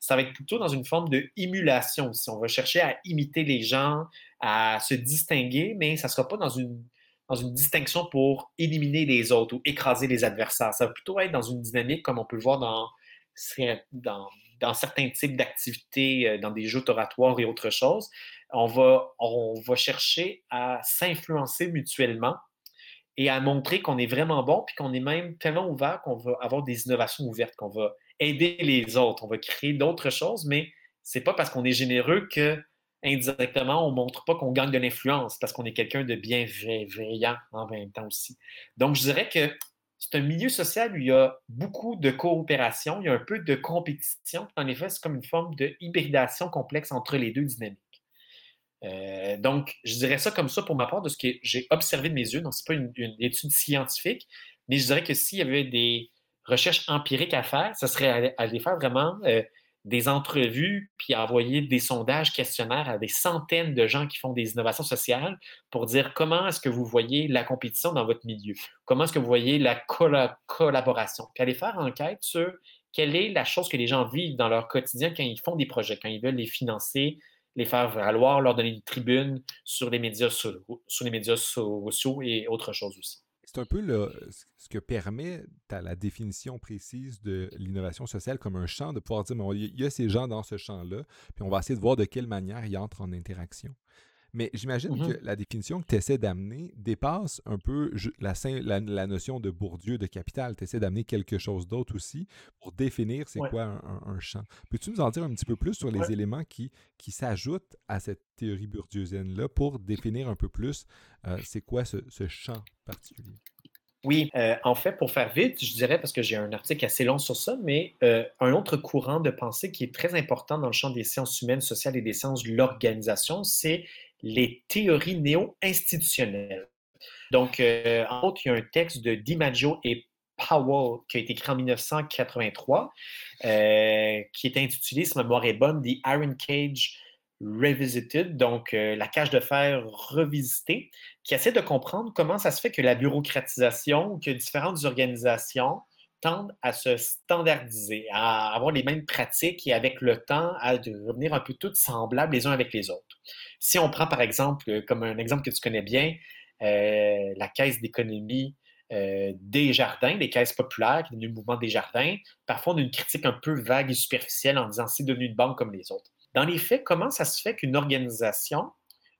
Ça va être plutôt dans une forme de émulation Si On va chercher à imiter les gens, à se distinguer, mais ça ne sera pas dans une, dans une distinction pour éliminer les autres ou écraser les adversaires. Ça va plutôt être dans une dynamique comme on peut le voir dans, dans, dans certains types d'activités, euh, dans des jeux oratoires et autres choses. On va, on va chercher à s'influencer mutuellement et à montrer qu'on est vraiment bon, puis qu'on est même tellement ouvert qu'on va avoir des innovations ouvertes, qu'on va aider les autres, on va créer d'autres choses, mais c'est pas parce qu'on est généreux que indirectement, on montre pas qu'on gagne de l'influence, parce qu'on est quelqu'un de bienveillant en même temps aussi. Donc, je dirais que c'est un milieu social où il y a beaucoup de coopération, il y a un peu de compétition. En effet, c'est comme une forme de hybridation complexe entre les deux dynamiques. Euh, donc, je dirais ça comme ça pour ma part de ce que j'ai observé de mes yeux. Donc, ce n'est pas une, étude scientifique, mais je dirais que s'il y avait des recherches empiriques à faire, ce serait aller faire vraiment euh, des entrevues, puis envoyer des sondages, questionnaires à des centaines de gens qui font des innovations sociales pour dire comment est-ce que vous voyez la compétition dans votre milieu, comment est-ce que vous voyez la collaboration, puis aller faire enquête sur quelle est la chose que les gens vivent dans leur quotidien quand ils font des projets, quand ils veulent les financer, les faire valoir, leur donner une tribune sur les médias, sur, les médias sociaux et autre chose aussi. C'est un peu ce que permet la définition précise de l'innovation sociale comme un champ, de pouvoir dire, il y a ces gens dans ce champ-là, puis on va essayer de voir de quelle manière ils entrent en interaction. Mais j'imagine que mm-hmm. la définition que tu essaies d'amener dépasse un peu la, la, notion de Bourdieu de capital. Tu essaies d'amener quelque chose d'autre aussi pour définir c'est quoi un, champ. Peux-tu nous en dire un petit peu plus sur les éléments qui, qui s'ajoutent à cette théorie bourdieusienne-là pour définir un peu plus euh, c'est quoi ce, champ particulier? Oui, euh, en fait, pour faire vite, je dirais, parce que j'ai un article assez long sur ça, mais euh, un autre courant de pensée qui est très important dans le champ des sciences humaines, sociales et des sciences de l'organisation, c'est les théories néo-institutionnelles. Donc, euh, en autre, il y a un texte de DiMaggio et Powell qui a été écrit en 1983, euh, qui est intitulé, si ma mémoire est bonne, The Iron Cage Revisited, donc euh, la cage de fer revisitée, qui essaie de comprendre comment ça se fait que la bureaucratisation, que différentes organisations tendent à se standardiser, à avoir les mêmes pratiques et avec le temps à devenir un peu toutes semblables les uns avec les autres. Si on prend par exemple, comme un exemple que tu connais bien, euh, la Caisse d'économie euh, des jardins, des caisses populaires, qui est devenu le mouvement des jardins. Parfois, on a une critique un peu vague et superficielle en disant c'est devenu une banque comme les autres. Dans les faits, comment ça se fait qu'une organisation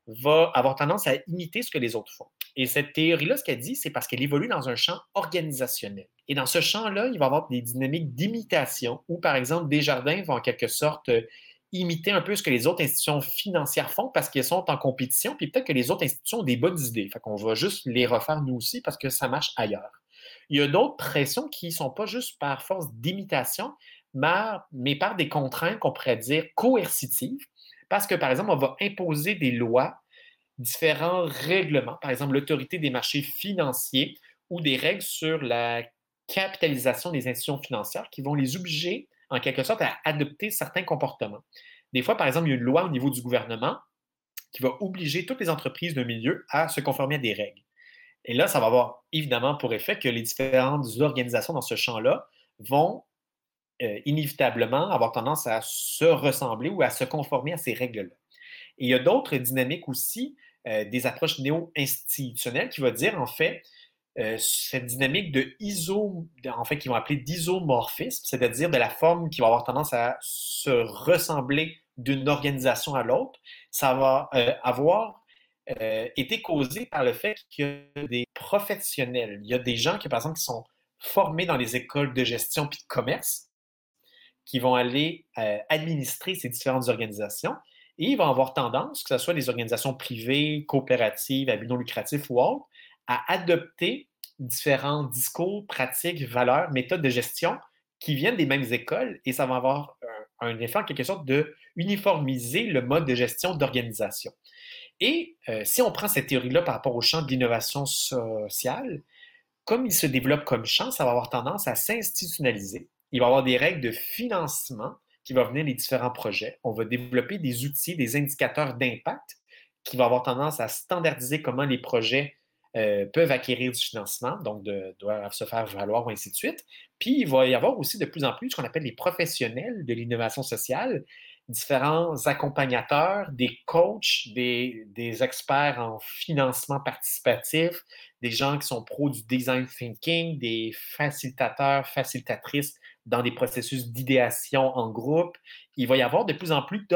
va avoir tendance à imiter ce que les autres font? Et cette théorie-là, ce qu'elle dit, c'est parce qu'elle évolue dans un champ organisationnel. Et dans ce champ-là, il va y avoir des dynamiques d'imitation où, par exemple, des jardins vont en quelque sorte euh, imiter un peu ce que les autres institutions financières font parce qu'elles sont en compétition, puis peut-être que les autres institutions ont des bonnes idées. Fait qu'on va juste les refaire nous aussi parce que ça marche ailleurs. Il y a d'autres pressions qui ne sont pas juste par force d'imitation, mais par des contraintes qu'on pourrait dire coercitives, parce que, par exemple, on va imposer des lois, différents règlements, par exemple l'autorité des marchés financiers ou des règles sur la capitalisation des institutions financières qui vont les obliger en quelque sorte, à adopter certains comportements. Des fois, par exemple, il y a une loi au niveau du gouvernement qui va obliger toutes les entreprises de milieu à se conformer à des règles. Et là, ça va avoir évidemment pour effet que les différentes organisations dans ce champ-là vont euh, inévitablement avoir tendance à se ressembler ou à se conformer à ces règles-là. Et il y a d'autres dynamiques aussi, euh, des approches néo-institutionnelles qui vont dire, en fait, euh, cette dynamique de iso, qu'ils vont appeler d'isomorphisme, c'est-à-dire de la forme qui va avoir tendance à se ressembler d'une organisation à l'autre, ça va euh, avoir été causé par le fait qu'il y a des professionnels. Il y a des gens qui, par exemple, qui sont formés dans les écoles de gestion puis de commerce, qui vont aller administrer ces différentes organisations. Et ils vont avoir tendance, que ce soit des organisations privées, coopératives, à but non lucratif ou autres, à adopter différents discours, pratiques, valeurs, méthodes de gestion qui viennent des mêmes écoles et ça va avoir un, effet en quelque sorte de uniformiser le mode de gestion d'organisation. Et euh, si on prend cette théorie-là par rapport au champ de l'innovation sociale, comme il se développe comme champ, ça va avoir tendance à s'institutionnaliser. Il va y avoir des règles de financement qui vont venir des différents projets. On va développer des outils, des indicateurs d'impact qui vont avoir tendance à standardiser comment les projets euh, peuvent acquérir du financement, donc doivent se faire valoir, ainsi de suite. Puis, il va y avoir aussi de plus en plus ce qu'on appelle les professionnels de l'innovation sociale, différents accompagnateurs, des coachs, des, des, experts en financement participatif, des gens qui sont pros du design thinking, des facilitateurs, facilitatrices dans des processus d'idéation en groupe. Il va y avoir de plus en plus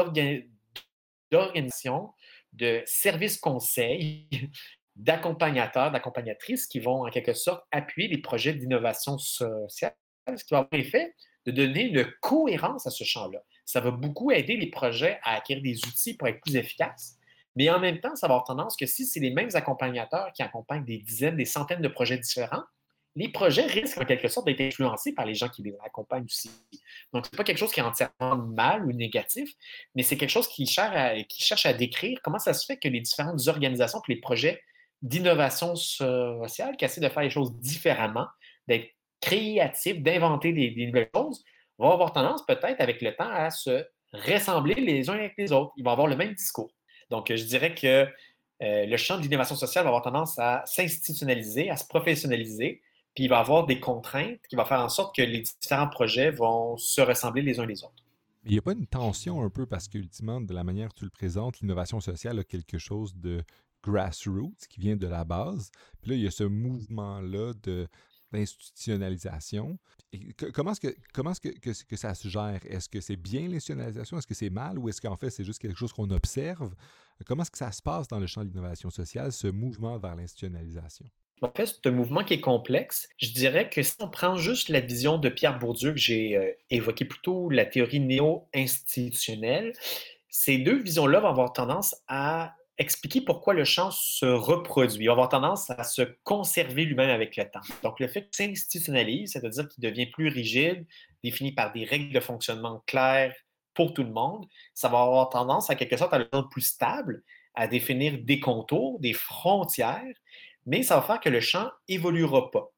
d'organisations, de services conseils d'accompagnateurs, d'accompagnatrices qui vont en quelque sorte appuyer les projets d'innovation sociale, ce qui va avoir l'effet de donner une cohérence à ce champ-là. Ça va beaucoup aider les projets à acquérir des outils pour être plus efficaces, mais en même temps, ça va avoir tendance que si c'est les mêmes accompagnateurs qui accompagnent des dizaines, des centaines de projets différents, les projets risquent en quelque sorte d'être influencés par les gens qui les accompagnent aussi. Donc, ce n'est pas quelque chose qui est entièrement mal ou négatif, mais c'est quelque chose qui cherche, à, décrire comment ça se fait que les différentes organisations, que les projets d'innovation sociale, qui essaie de faire les choses différemment, d'être créatif, d'inventer des, nouvelles choses, vont avoir tendance peut-être avec le temps à se ressembler les uns avec les autres. Ils vont avoir le même discours. Donc, je dirais que euh, le champ de l'innovation sociale va avoir tendance à s'institutionnaliser, à se professionnaliser, puis il va avoir des contraintes qui vont faire en sorte que les différents projets vont se ressembler les uns les autres. il n'y a pas une tension un peu parce qu'ultimement, de la manière que tu le présentes, l'innovation sociale a quelque chose de grassroots, qui vient de la base. Puis là, il y a ce mouvement-là de d'institutionnalisation. Comment est-ce que, ça se gère? Est-ce que c'est bien l'institutionnalisation? Est-ce que c'est mal? Ou est-ce qu'en fait, c'est juste quelque chose qu'on observe? Comment est-ce que ça se passe dans le champ de l'innovation sociale, ce mouvement vers l'institutionnalisation? En fait, c'est un mouvement qui est complexe. Je dirais que si on prend juste la vision de Pierre Bourdieu, que j'ai euh, évoqué plutôt la théorie néo-institutionnelle, ces deux visions-là vont avoir tendance à expliquer pourquoi le champ se reproduit. Il va avoir tendance à se conserver lui-même avec le temps. Donc, le fait qu'il s'institutionnalise, c'est-à-dire qu'il devient plus rigide, défini par des règles de fonctionnement claires pour tout le monde, ça va avoir tendance, à quelque sorte, à le rendre plus stable, à définir des contours, des frontières, mais ça va faire que le champ évoluera pas.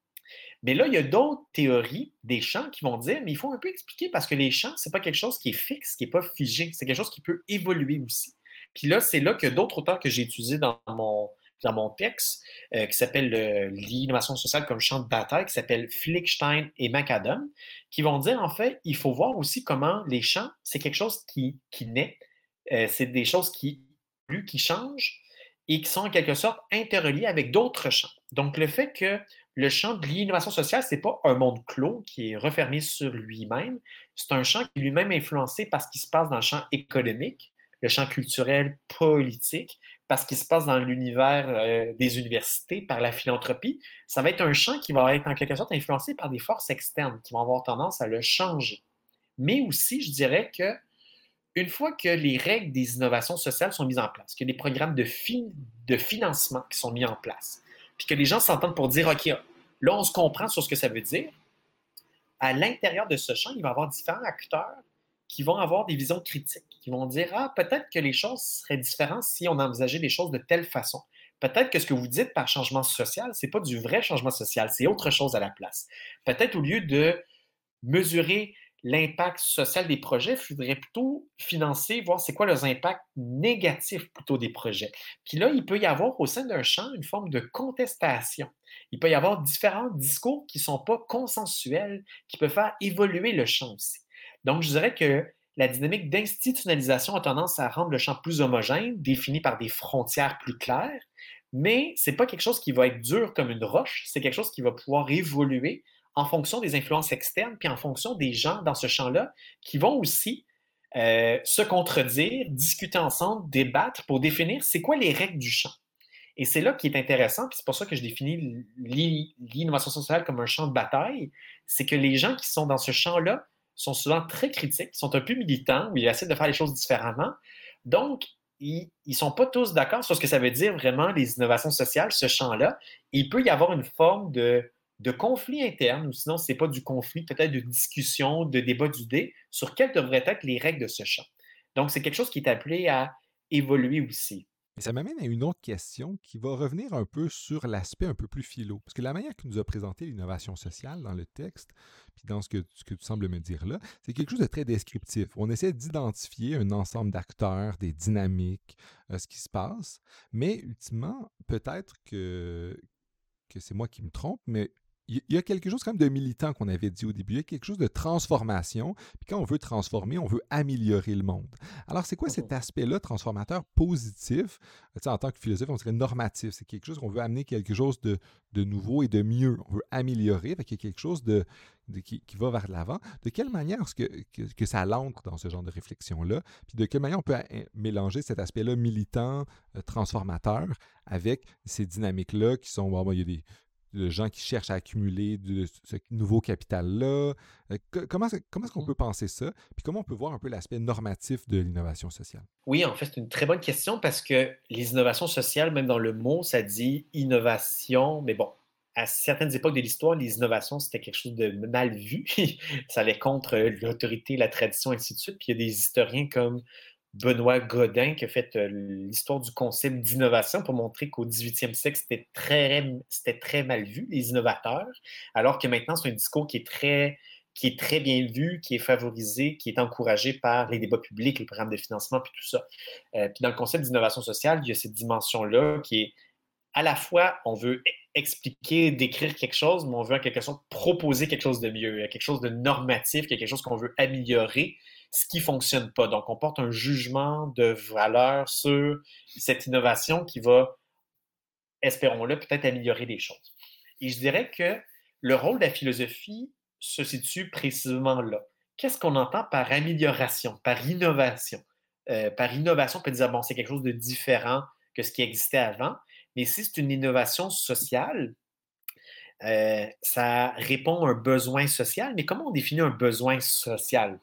Mais là, il y a d'autres théories des champs qui vont dire, mais il faut un peu expliquer parce que les champs, ce n'est pas quelque chose qui est fixe, qui n'est pas figé, c'est quelque chose qui peut évoluer aussi. Puis là, c'est là que d'autres auteurs que j'ai étudiés dans mon, dans mon texte, euh, qui s'appelle L'innovation sociale comme champ de bataille, qui s'appelle Flickstein et McAdam, qui vont dire en fait, il faut voir aussi comment les champs, c'est quelque chose qui, qui naît, euh, c'est des choses qui qui changent, et qui sont en quelque sorte interreliés avec d'autres champs. Donc, le fait que le champ de l'innovation sociale, ce n'est pas un monde clos qui est refermé sur lui-même, c'est un champ qui est lui-même influencé par ce qui se passe dans le champ économique, le champ culturel, politique, parce qu'il se passe dans l'univers euh, des universités, par la philanthropie. Ça va être un champ qui va être en quelque sorte influencé par des forces externes qui vont avoir tendance à le changer. Mais aussi, je dirais que une fois que les règles des innovations sociales sont mises en place, que des programmes de, de financement qui sont mis en place, puis que les gens s'entendent pour dire, OK, là, on se comprend sur ce que ça veut dire, à l'intérieur de ce champ, il va y avoir différents acteurs qui vont avoir des visions critiques, qui vont dire, ah, peut-être que les choses seraient différentes si on envisageait les choses de telle façon. Peut-être que ce que vous dites par changement social, ce n'est pas du vrai changement social, c'est autre chose à la place. Peut-être au lieu de mesurer l'impact social des projets, il faudrait plutôt financer, voir c'est quoi les impacts négatifs plutôt des projets. Puis là, il peut y avoir au sein d'un champ une forme de contestation. Il peut y avoir différents discours qui ne sont pas consensuels, qui peuvent faire évoluer le champ aussi. Donc, je dirais que la dynamique d'institutionnalisation a tendance à rendre le champ plus homogène, défini par des frontières plus claires, mais ce n'est pas quelque chose qui va être dur comme une roche, c'est quelque chose qui va pouvoir évoluer en fonction des influences externes, puis en fonction des gens dans ce champ-là qui vont aussi euh, se contredire, discuter ensemble, débattre pour définir c'est quoi les règles du champ. Et c'est là qui est intéressant, puis c'est pour ça que je définis l'innovation sociale comme un champ de bataille, c'est que les gens qui sont dans ce champ-là sont souvent très critiques, sont un peu militants, ou ils essaient de faire les choses différemment. Donc, ils ne sont pas tous d'accord sur ce que ça veut dire vraiment les innovations sociales, ce champ-là. Il peut y avoir une forme de de conflit interne, ou sinon, ce n'est pas du conflit, peut-être de discussion, de débat d'idées sur quelles devraient être les règles de ce champ. Donc, c'est quelque chose qui est appelé à évoluer aussi. Et ça m'amène à une autre question qui va revenir un peu sur l'aspect un peu plus philo. Parce que la manière que nous a présenté l'innovation sociale dans le texte, puis dans ce que, que tu sembles me dire là, c'est quelque chose de très descriptif. On essaie d'identifier un ensemble d'acteurs, des dynamiques, euh, ce qui se passe. Mais ultimement, peut-être que, que c'est moi qui me trompe, mais il y a quelque chose quand même de militant qu'on avait dit au début, il y a quelque chose de transformation. Puis quand on veut transformer, on veut améliorer le monde. Alors, c'est quoi cet mmh aspect-là transformateur positif? en tant que philosophe, on dirait normatif. C'est quelque chose qu'on veut amener quelque chose de, nouveau et de mieux. On veut améliorer. Fait qu'il y a quelque chose de, qui, va vers l'avant. De quelle manière est-ce que, que, ça l'entre dans ce genre de réflexion-là? Puis de quelle manière on peut hein, mélanger cet aspect-là militant, euh, transformateur, avec ces dynamiques-là qui sont, bon, il y a des de gens qui cherchent à accumuler de ce nouveau capital-là. Euh, comment, comment est-ce qu'on mmh. peut penser ça? Puis comment on peut voir un peu l'aspect normatif de l'innovation sociale? Oui, en fait, c'est une très bonne question parce que les innovations sociales, même dans le mot, ça dit innovation, mais bon, à certaines époques de l'histoire, les innovations, c'était quelque chose de mal vu. ça allait contre l'autorité, la tradition, ainsi de suite. Puis il y a des historiens comme Benoît Godin qui a fait euh, l'histoire du concept d'innovation pour montrer qu'au 18e siècle, c'était très, très mal vu, les innovateurs, alors que maintenant, c'est un discours qui est très qui est très bien vu, qui est favorisé, qui est encouragé par les débats publics, les programmes de financement, puis tout ça. Euh, puis dans le concept d'innovation sociale, il y a cette dimension-là qui est à la fois, on veut e-, expliquer, décrire quelque chose, mais on veut en quelque sorte proposer quelque chose de mieux, quelque chose de normatif, quelque chose qu'on veut améliorer, ce qui ne fonctionne pas. Donc, on porte un jugement de valeur sur cette innovation qui va, espérons-le, peut-être améliorer les choses. Et je dirais que le rôle de la philosophie se situe précisément là. Qu'est-ce qu'on entend par amélioration, par innovation? Euh, par innovation, on peut dire, bon, c'est quelque chose de différent que ce qui existait avant, mais si c'est une innovation sociale, euh, ça répond à un besoin social, mais comment on définit un besoin social?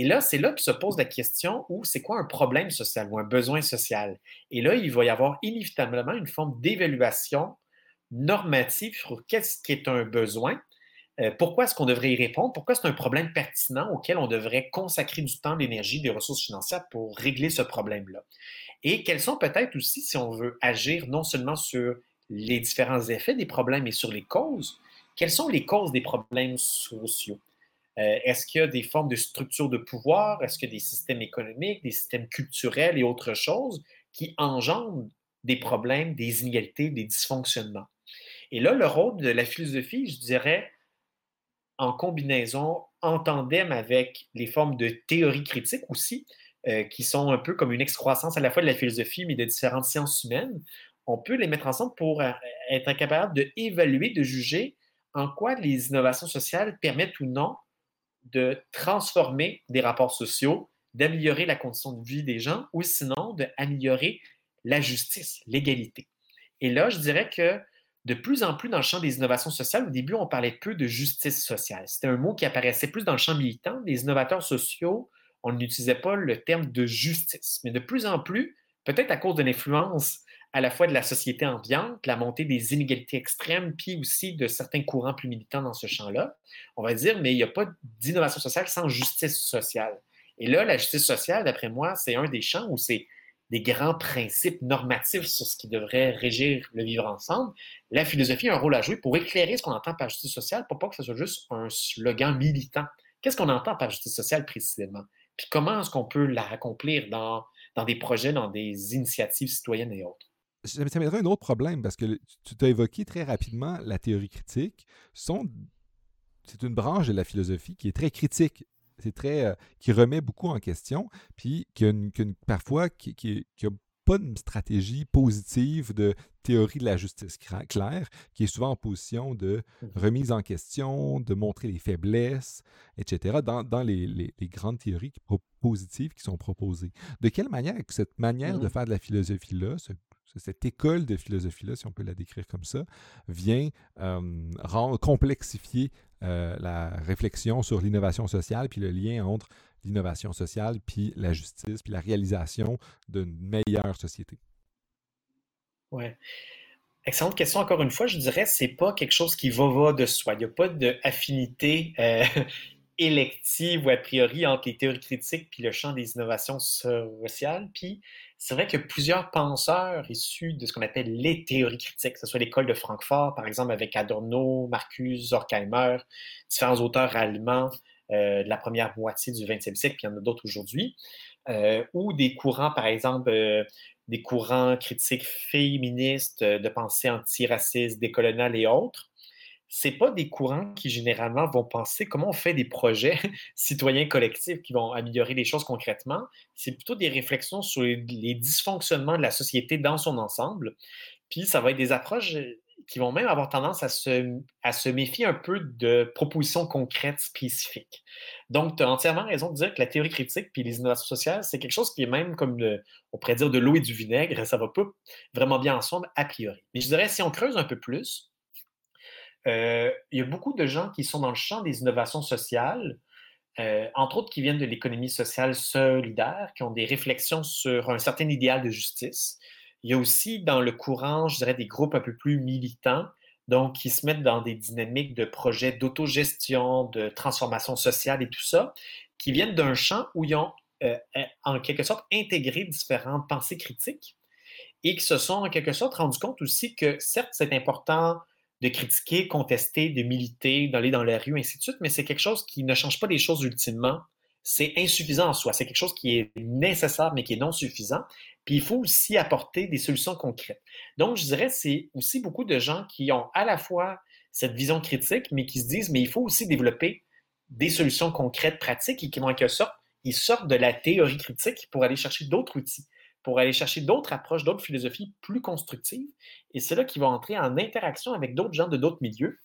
Et là, c'est là que se pose la question où c'est quoi un problème social ou un besoin social? Et là, il va y avoir inévitablement une forme d'évaluation normative sur qu'est-ce qui est un besoin, euh, pourquoi est-ce qu'on devrait y répondre, pourquoi c'est un problème pertinent auquel on devrait consacrer du temps, de l'énergie, des ressources financières pour régler ce problème-là. Et quels sont peut-être aussi, si on veut agir non seulement sur les différents effets des problèmes, mais sur les causes, quelles sont les causes des problèmes sociaux? Euh, est-ce qu'il y a des formes de structures de pouvoir? Est-ce qu'il y a des systèmes économiques, des systèmes culturels et autres choses qui engendrent des problèmes, des inégalités, des dysfonctionnements? Et là, le rôle de la philosophie, je dirais, en combinaison, en tandem avec les formes de théorie critique aussi, euh, qui sont un peu comme une excroissance à la fois de la philosophie, mais de différentes sciences humaines, on peut les mettre ensemble pour euh, être capable d'évaluer, de juger en quoi les innovations sociales permettent ou non de transformer des rapports sociaux, d'améliorer la condition de vie des gens ou sinon d'améliorer la justice, l'égalité. Et là, je dirais que de plus en plus dans le champ des innovations sociales, au début, on parlait peu de justice sociale. C'était un mot qui apparaissait plus dans le champ militant. Les innovateurs sociaux, on n'utilisait pas le terme de justice. Mais de plus en plus, peut-être à cause de l'influence à la fois de la société ambiante, la montée des inégalités extrêmes, puis aussi de certains courants plus militants dans ce champ-là, on va dire, mais il n'y a pas d'innovation sociale sans justice sociale. Et là, la justice sociale, d'après moi, c'est un des champs où c'est des grands principes normatifs sur ce qui devrait régir le vivre ensemble. La philosophie a un rôle à jouer pour éclairer ce qu'on entend par justice sociale, pour pas que ce soit juste un slogan militant. Qu'est-ce qu'on entend par justice sociale précisément? Puis comment est-ce qu'on peut la accomplir dans, dans des projets, dans des initiatives citoyennes et autres? Ça m'aiderait un autre problème parce que tu t'as évoqué très rapidement la théorie critique. C'est une branche de la philosophie qui est très critique c'est très. Euh, qui remet beaucoup en question, puis qui a parfois qui, qui, a pas une stratégie positive de théorie de la justice claire, qui est souvent en position de mmh remise en question, de montrer les faiblesses, etc., dans, les, grandes théories positives qui sont proposées. De quelle manière cette manière de mmh faire de la philosophie-là, cette école de philosophie-là, si on peut la décrire comme ça, vient euh, complexifier euh, la réflexion sur l'innovation sociale, puis le lien entre l'innovation sociale, puis la justice, puis la réalisation d'une meilleure société? Oui. Excellente question. Encore une fois, je dirais c'est pas quelque chose qui va, va de soi. Il n'y a pas d'affinité euh, élective ou a priori entre les théories critiques puis le champ des innovations sociales. Puis c'est vrai que plusieurs penseurs issus de ce qu'on appelle les théories critiques, que ce soit l'école de Francfort, par exemple, avec Adorno, Marcus, Horkheimer, différents auteurs allemands euh, de la première moitié du 20e siècle, puis il y en a d'autres aujourd'hui, euh, ou des courants, par exemple, euh, des courants critiques féministes, de pensée antiraciste, décoloniale et autres, c'est pas des courants qui généralement vont penser comment on fait des projets citoyens collectifs qui vont améliorer les choses concrètement. C'est plutôt des réflexions sur les, dysfonctionnements de la société dans son ensemble. Puis ça va être des approches euh, qui vont même avoir tendance à se, méfier un peu de propositions concrètes spécifiques. Donc, tu as entièrement raison de dire que la théorie critique puis les innovations sociales, c'est quelque chose qui est même comme, on pourrait dire, de l'eau et du vinaigre. Ça va pas vraiment bien ensemble a priori. Mais je dirais, si on creuse un peu plus, il y a beaucoup de gens qui sont dans le champ des innovations sociales, euh, entre autres qui viennent de l'économie sociale solidaire, qui ont des réflexions sur un certain idéal de justice. Il y a aussi dans le courant, je dirais, des groupes un peu plus militants, donc qui se mettent dans des dynamiques de projets d'autogestion, de transformation sociale et tout ça, qui viennent d'un champ où ils ont euh, en quelque sorte intégré différentes pensées critiques et qui se sont en quelque sorte rendus compte aussi que certes c'est important de critiquer, contester, de militer, d'aller dans la rue, ainsi de suite, mais c'est quelque chose qui ne change pas les choses ultimement. C'est insuffisant en soi. C'est quelque chose qui est nécessaire, mais qui est non suffisant. Puis il faut aussi apporter des solutions concrètes. Donc, je dirais, c'est aussi beaucoup de gens qui ont à la fois cette vision critique, mais qui se disent, mais il faut aussi développer des solutions concrètes, pratiques, et qui en quelque sorte, ils sortent de la théorie critique pour aller chercher d'autres outils pour aller chercher d'autres approches, d'autres philosophies plus constructives. Et c'est là qu'ils vont entrer en interaction avec d'autres gens de d'autres milieux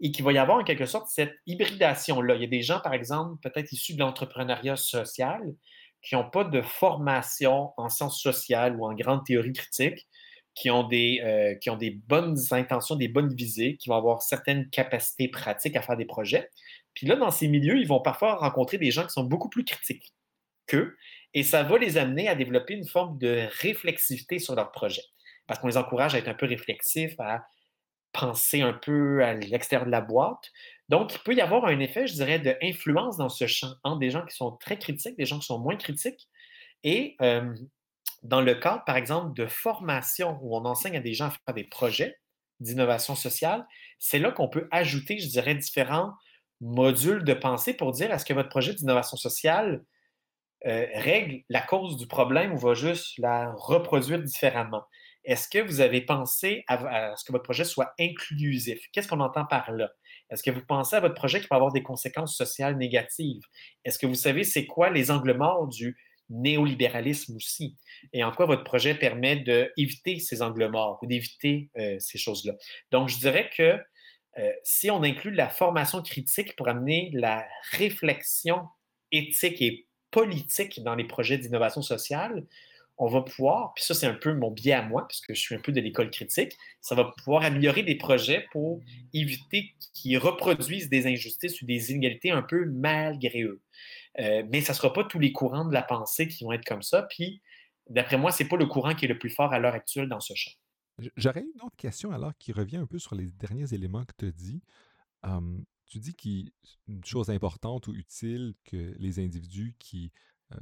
et qu'il va y avoir en quelque sorte cette hybridation-là. Il y a des gens, par exemple, peut-être issus de l'entrepreneuriat social, qui n'ont pas de formation en sciences sociales ou en grande théorie critique, qui ont, des, euh, qui ont des bonnes intentions, des bonnes visées, qui vont avoir certaines capacités pratiques à faire des projets. Puis là, dans ces milieux, ils vont parfois rencontrer des gens qui sont beaucoup plus critiques qu'eux et ça va les amener à développer une forme de réflexivité sur leur projet. Parce qu'on les encourage à être un peu réflexifs, à penser un peu à l'extérieur de la boîte. Donc, il peut y avoir un effet, je dirais, d'influence dans ce champ entre des gens qui sont très critiques, des gens qui sont moins critiques. Et euh, dans le cadre, par exemple, de formation où on enseigne à des gens à faire des projets d'innovation sociale, c'est là qu'on peut ajouter, je dirais, différents modules de pensée pour dire est-ce que votre projet d'innovation sociale euh, règle la cause du problème ou va juste la reproduire différemment? Est-ce que vous avez pensé à, ce que votre projet soit inclusif? Qu'est-ce qu'on entend par là? Est-ce que vous pensez à votre projet qui peut avoir des conséquences sociales négatives? Est-ce que vous savez c'est quoi les angles morts du néolibéralisme aussi, et en quoi votre projet permet d'éviter ces angles morts ou d'éviter euh, ces choses-là? Donc, je dirais que euh, si on inclut la formation critique pour amener la réflexion éthique et politique dans les projets d'innovation sociale, on va pouvoir, puis ça c'est un peu mon biais à moi, parce que je suis un peu de l'école critique, ça va pouvoir améliorer des projets pour éviter qu'ils reproduisent des injustices ou des inégalités un peu malgré eux. Euh, mais ça ne sera pas tous les courants de la pensée qui vont être comme ça, puis d'après moi, ce n'est pas le courant qui est le plus fort à l'heure actuelle dans ce champ. J'aurais une autre question alors qui revient un peu sur les derniers éléments que tu as dit. Tu dis qu'une chose importante ou utile que les individus qui euh,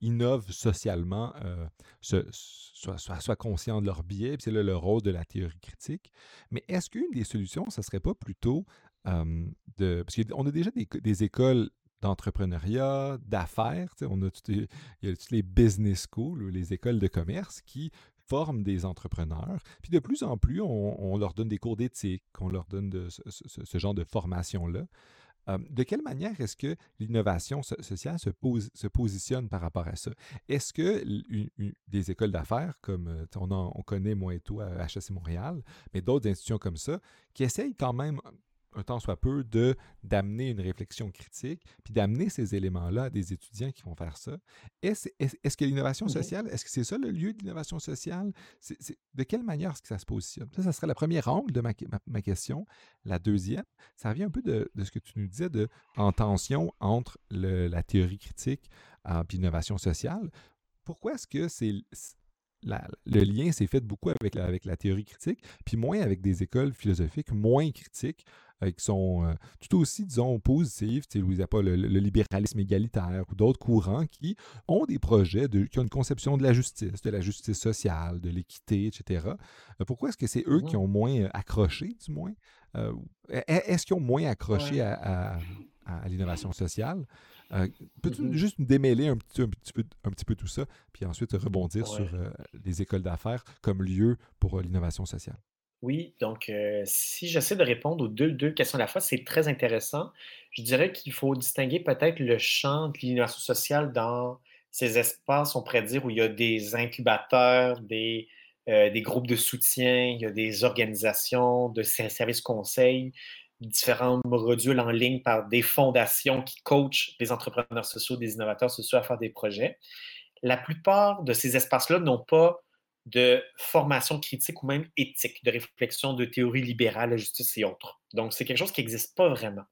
innovent socialement euh, soient, conscients de leur biais, c'est là le rôle de la théorie critique. Mais est-ce qu'une des solutions, ce ne serait pas plutôt de... Parce qu'on a déjà des, écoles d'entrepreneuriat, d'affaires. On a il y a toutes les business schools, les écoles de commerce qui des entrepreneurs. Puis de plus en plus, on, leur donne des cours d'éthique, on leur donne ce, genre de formation-là. Euh, de quelle manière est-ce que l'innovation sociale se, positionne par rapport à ça? Est-ce que des écoles d'affaires, comme euh, on, on connaît moi et toi à HSC Montréal, mais d'autres institutions comme ça, qui essayent quand même un temps soit peu, de d'amener une réflexion critique, puis d'amener ces éléments-là à des étudiants qui vont faire ça. Est-ce est, que l'innovation sociale, est-ce que c'est ça le lieu de l'innovation sociale? de quelle manière est-ce que ça se positionne? Ça, ça serait la première angle de ma, ma, question. La deuxième, ça revient un peu de, de, ce que tu nous disais de, en tension entre le, la théorie critique et euh, l'innovation sociale. Pourquoi est-ce que c'est le lien s'est fait beaucoup avec la, avec la théorie critique, puis moins avec des écoles philosophiques moins critiques, qui sont euh, tout aussi, disons, positives, Louis pas le, libéralisme égalitaire ou d'autres courants qui ont des projets, de, qui ont une conception de la justice, de la justice sociale, de l'équité, etc. Euh, pourquoi est-ce que c'est eux qui mmh. ont moins accroché, du moins? est-ce qu'ils ont moins accroché à, l'innovation sociale? Peux-tu mmh juste démêler un petit, un, petit peu, un petit peu tout ça, puis ensuite rebondir sur les écoles d'affaires comme lieu pour l'innovation sociale? Oui, donc euh, si j'essaie de répondre aux deux, questions à la fois, c'est très intéressant. Je dirais qu'il faut distinguer peut-être le champ de l'innovation sociale dans ces espaces, on pourrait dire, où il y a des incubateurs, des, euh, des groupes de soutien, il y a des organisations de services conseils, différents modules en ligne par des fondations qui coachent des entrepreneurs sociaux, des innovateurs sociaux à faire des projets. La plupart de ces espaces-là n'ont pas de formation critique ou même éthique, de réflexion de théorie libérale, la justice et autres. Donc, c'est quelque chose qui n'existe pas vraiment.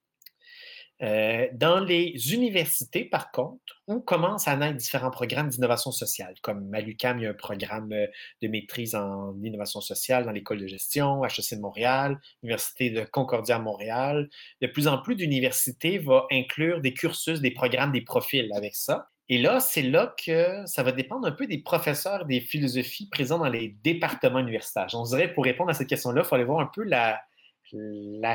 Euh, dans les universités, par contre, où commencent à naître différents programmes d'innovation sociale, comme à l'UQAM, il y a un programme euh, de maîtrise en innovation sociale dans l'école de gestion, HEC de Montréal, l'Université de Concordia Montréal. De plus en plus d'universités vont inclure des cursus, des programmes, des profils avec ça. Et là, c'est là que ça va dépendre un peu des professeurs des philosophies présents dans les départements universitaires. On dirait, pour répondre à cette question-là, il faut aller voir un peu la,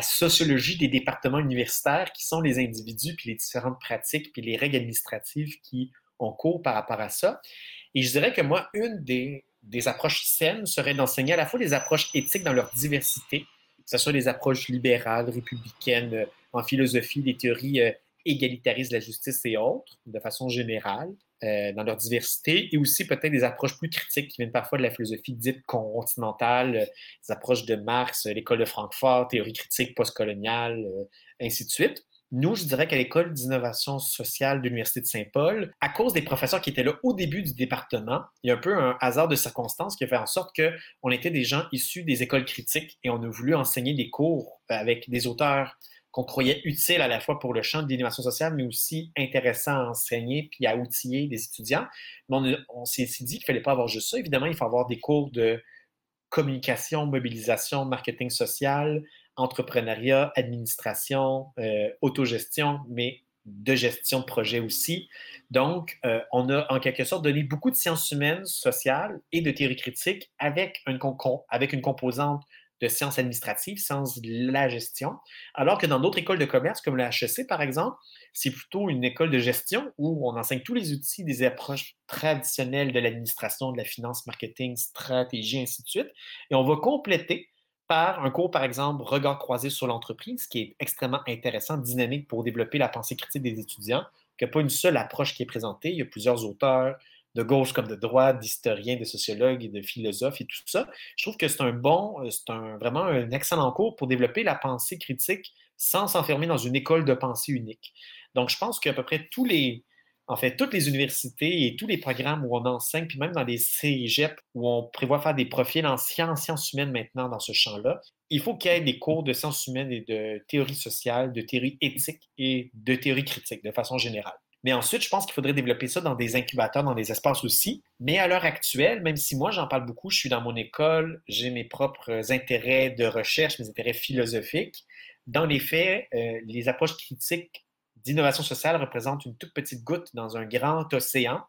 sociologie des départements universitaires, qui sont les individus, puis les différentes pratiques, puis les règles administratives qui ont cours par rapport à ça. Et je dirais que moi, une des, approches saines serait d'enseigner à la fois des approches éthiques dans leur diversité, que ce soit des approches libérales, républicaines, euh, en philosophie, des théories euh, égalitarisent la justice et autres, de façon générale, euh, dans leur diversité, et aussi peut-être des approches plus critiques qui viennent parfois de la philosophie dite continentale, euh, des approches de Marx, euh, l'école de Francfort, théorie critique postcoloniale, ainsi de suite. Nous, je dirais qu'à l'école d'innovation sociale de l'Université de Saint-Paul, à cause des professeurs qui étaient là au début du département, il y a un peu un hasard de circonstances qui a fait en sorte qu'on était des gens issus des écoles critiques et on a voulu enseigner des cours avec des auteurs qu'on croyait utile à la fois pour le champ de sociale, mais aussi intéressant à enseigner puis à outiller des étudiants. Mais on, s'est dit qu'il ne fallait pas avoir juste ça. Évidemment, il faut avoir des cours de communication, mobilisation, marketing social, entrepreneuriat, administration, euh, autogestion, mais de gestion de projet aussi. Donc, euh, on a en quelque sorte donné beaucoup de sciences humaines, sociales et de théorie critique avec avec une composante de sciences administratives, sciences de la gestion, alors que dans d'autres écoles de commerce, comme le HEC par exemple, c'est plutôt une école de gestion où on enseigne tous les outils des approches traditionnelles de l'administration, de la finance, marketing, stratégie, ainsi de suite, et on va compléter par un cours, par exemple, regard croisé sur l'entreprise, qui est extrêmement intéressant, dynamique pour développer la pensée critique des étudiants, qu'il n'y a pas une seule approche qui est présentée. Il y a plusieurs auteurs, de gauche comme de droite, d'historiens, de sociologues de philosophes et tout ça. Je trouve que c'est un bon, euh, c'est vraiment un excellent cours pour développer la pensée critique sans s'enfermer dans une école de pensée unique. Donc, je pense qu'à peu près tous les, en fait, toutes les universités et tous les programmes où on enseigne, puis même dans les cégep où on prévoit faire des profils en sciences humaines maintenant dans ce champ-là, il faut qu'il y ait des cours de sciences humaines et de théorie sociale, de théorie éthique et de théorie critique de façon générale. Mais ensuite, je pense qu'il faudrait développer ça dans des incubateurs, dans des espaces aussi. Mais à l'heure actuelle, même si moi j'en parle beaucoup, je suis dans mon école, j'ai mes propres intérêts de recherche, mes intérêts philosophiques. Dans les faits, euh, les approches critiques d'innovation sociale représentent une toute petite goutte dans un grand océan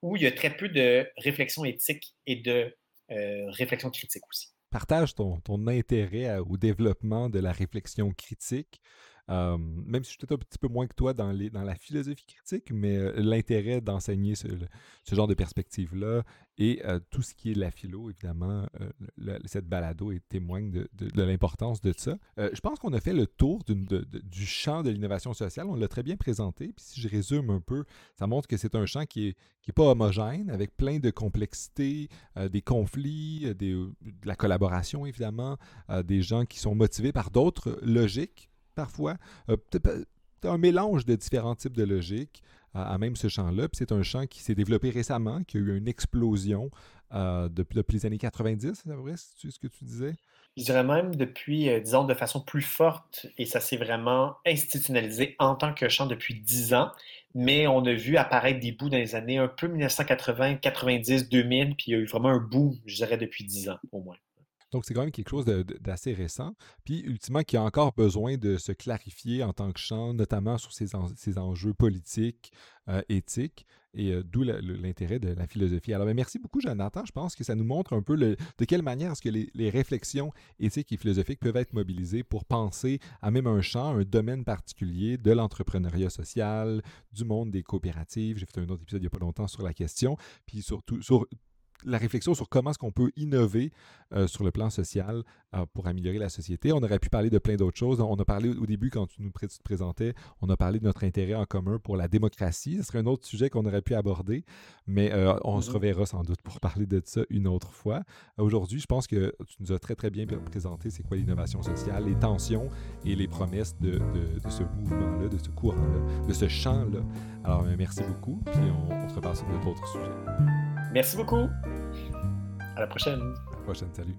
où il y a très peu de réflexion éthique et de euh, réflexion critique aussi. Partage ton, ton intérêt au développement de la réflexion critique même si je suis peut-être un petit peu moins que toi dans, la philosophie critique, mais l'intérêt d'enseigner ce, genre de perspective-là et tout ce qui est la philo, évidemment, cette balado témoigne de, de, l'importance de ça. je pense qu'on a fait le tour du champ de l'innovation sociale. On l'a très bien présenté. Si je résume un peu, ça montre que c'est un champ qui est, qui est pas homogène, avec plein de complexités, des conflits, de la collaboration, évidemment, des gens qui sont motivés par d'autres logiques parfois. Euh, un mélange de différents types de logiques à, même ce champ-là. C'est un champ qui s'est développé récemment, qui a eu une explosion euh, depuis, les années 90, c'est vrai, c'est ce que tu disais? Je dirais même depuis, euh, disons, de façon plus forte, et ça s'est vraiment institutionnalisé en tant que champ depuis 10 ans, mais on a vu apparaître des bouts dans les années un peu 1980, 90, 2000, puis il y a eu vraiment un bout, je dirais, depuis 10 ans au moins. Donc, c'est quand même quelque chose d'assez récent, puis ultimement qui a encore besoin de se clarifier en tant que champ, notamment sur ses, enjeux politiques, euh, éthiques, et euh, d'où l'intérêt de la philosophie. Alors, ben, merci beaucoup, Jonathan. Je pense que ça nous montre un peu de quelle manière est-ce que les, réflexions éthiques et philosophiques peuvent être mobilisées pour penser à même un champ, un domaine particulier de l'entrepreneuriat social, du monde des coopératives. J'ai fait un autre épisode il n'y a pas longtemps sur la question, puis surtout sur la réflexion sur comment est-ce qu'on peut innover euh, sur le plan social euh, pour améliorer la société. On aurait pu parler de plein d'autres choses. On a parlé au début, quand tu nous te présentais, on a parlé de notre intérêt en commun pour la démocratie. Ce serait un autre sujet qu'on aurait pu aborder, mais euh, on se mm-hmm. reverra sans doute pour parler de ça une autre fois. Aujourd'hui, je pense que tu nous as très, très bien présenté c'est quoi l'innovation sociale, les tensions et les promesses de, ce mouvement-là, de ce courant-là, de ce champ-là. Alors, merci beaucoup, puis on, on se repasse sur d'autres sujets. Merci beaucoup. À la prochaine. À la prochaine, salut.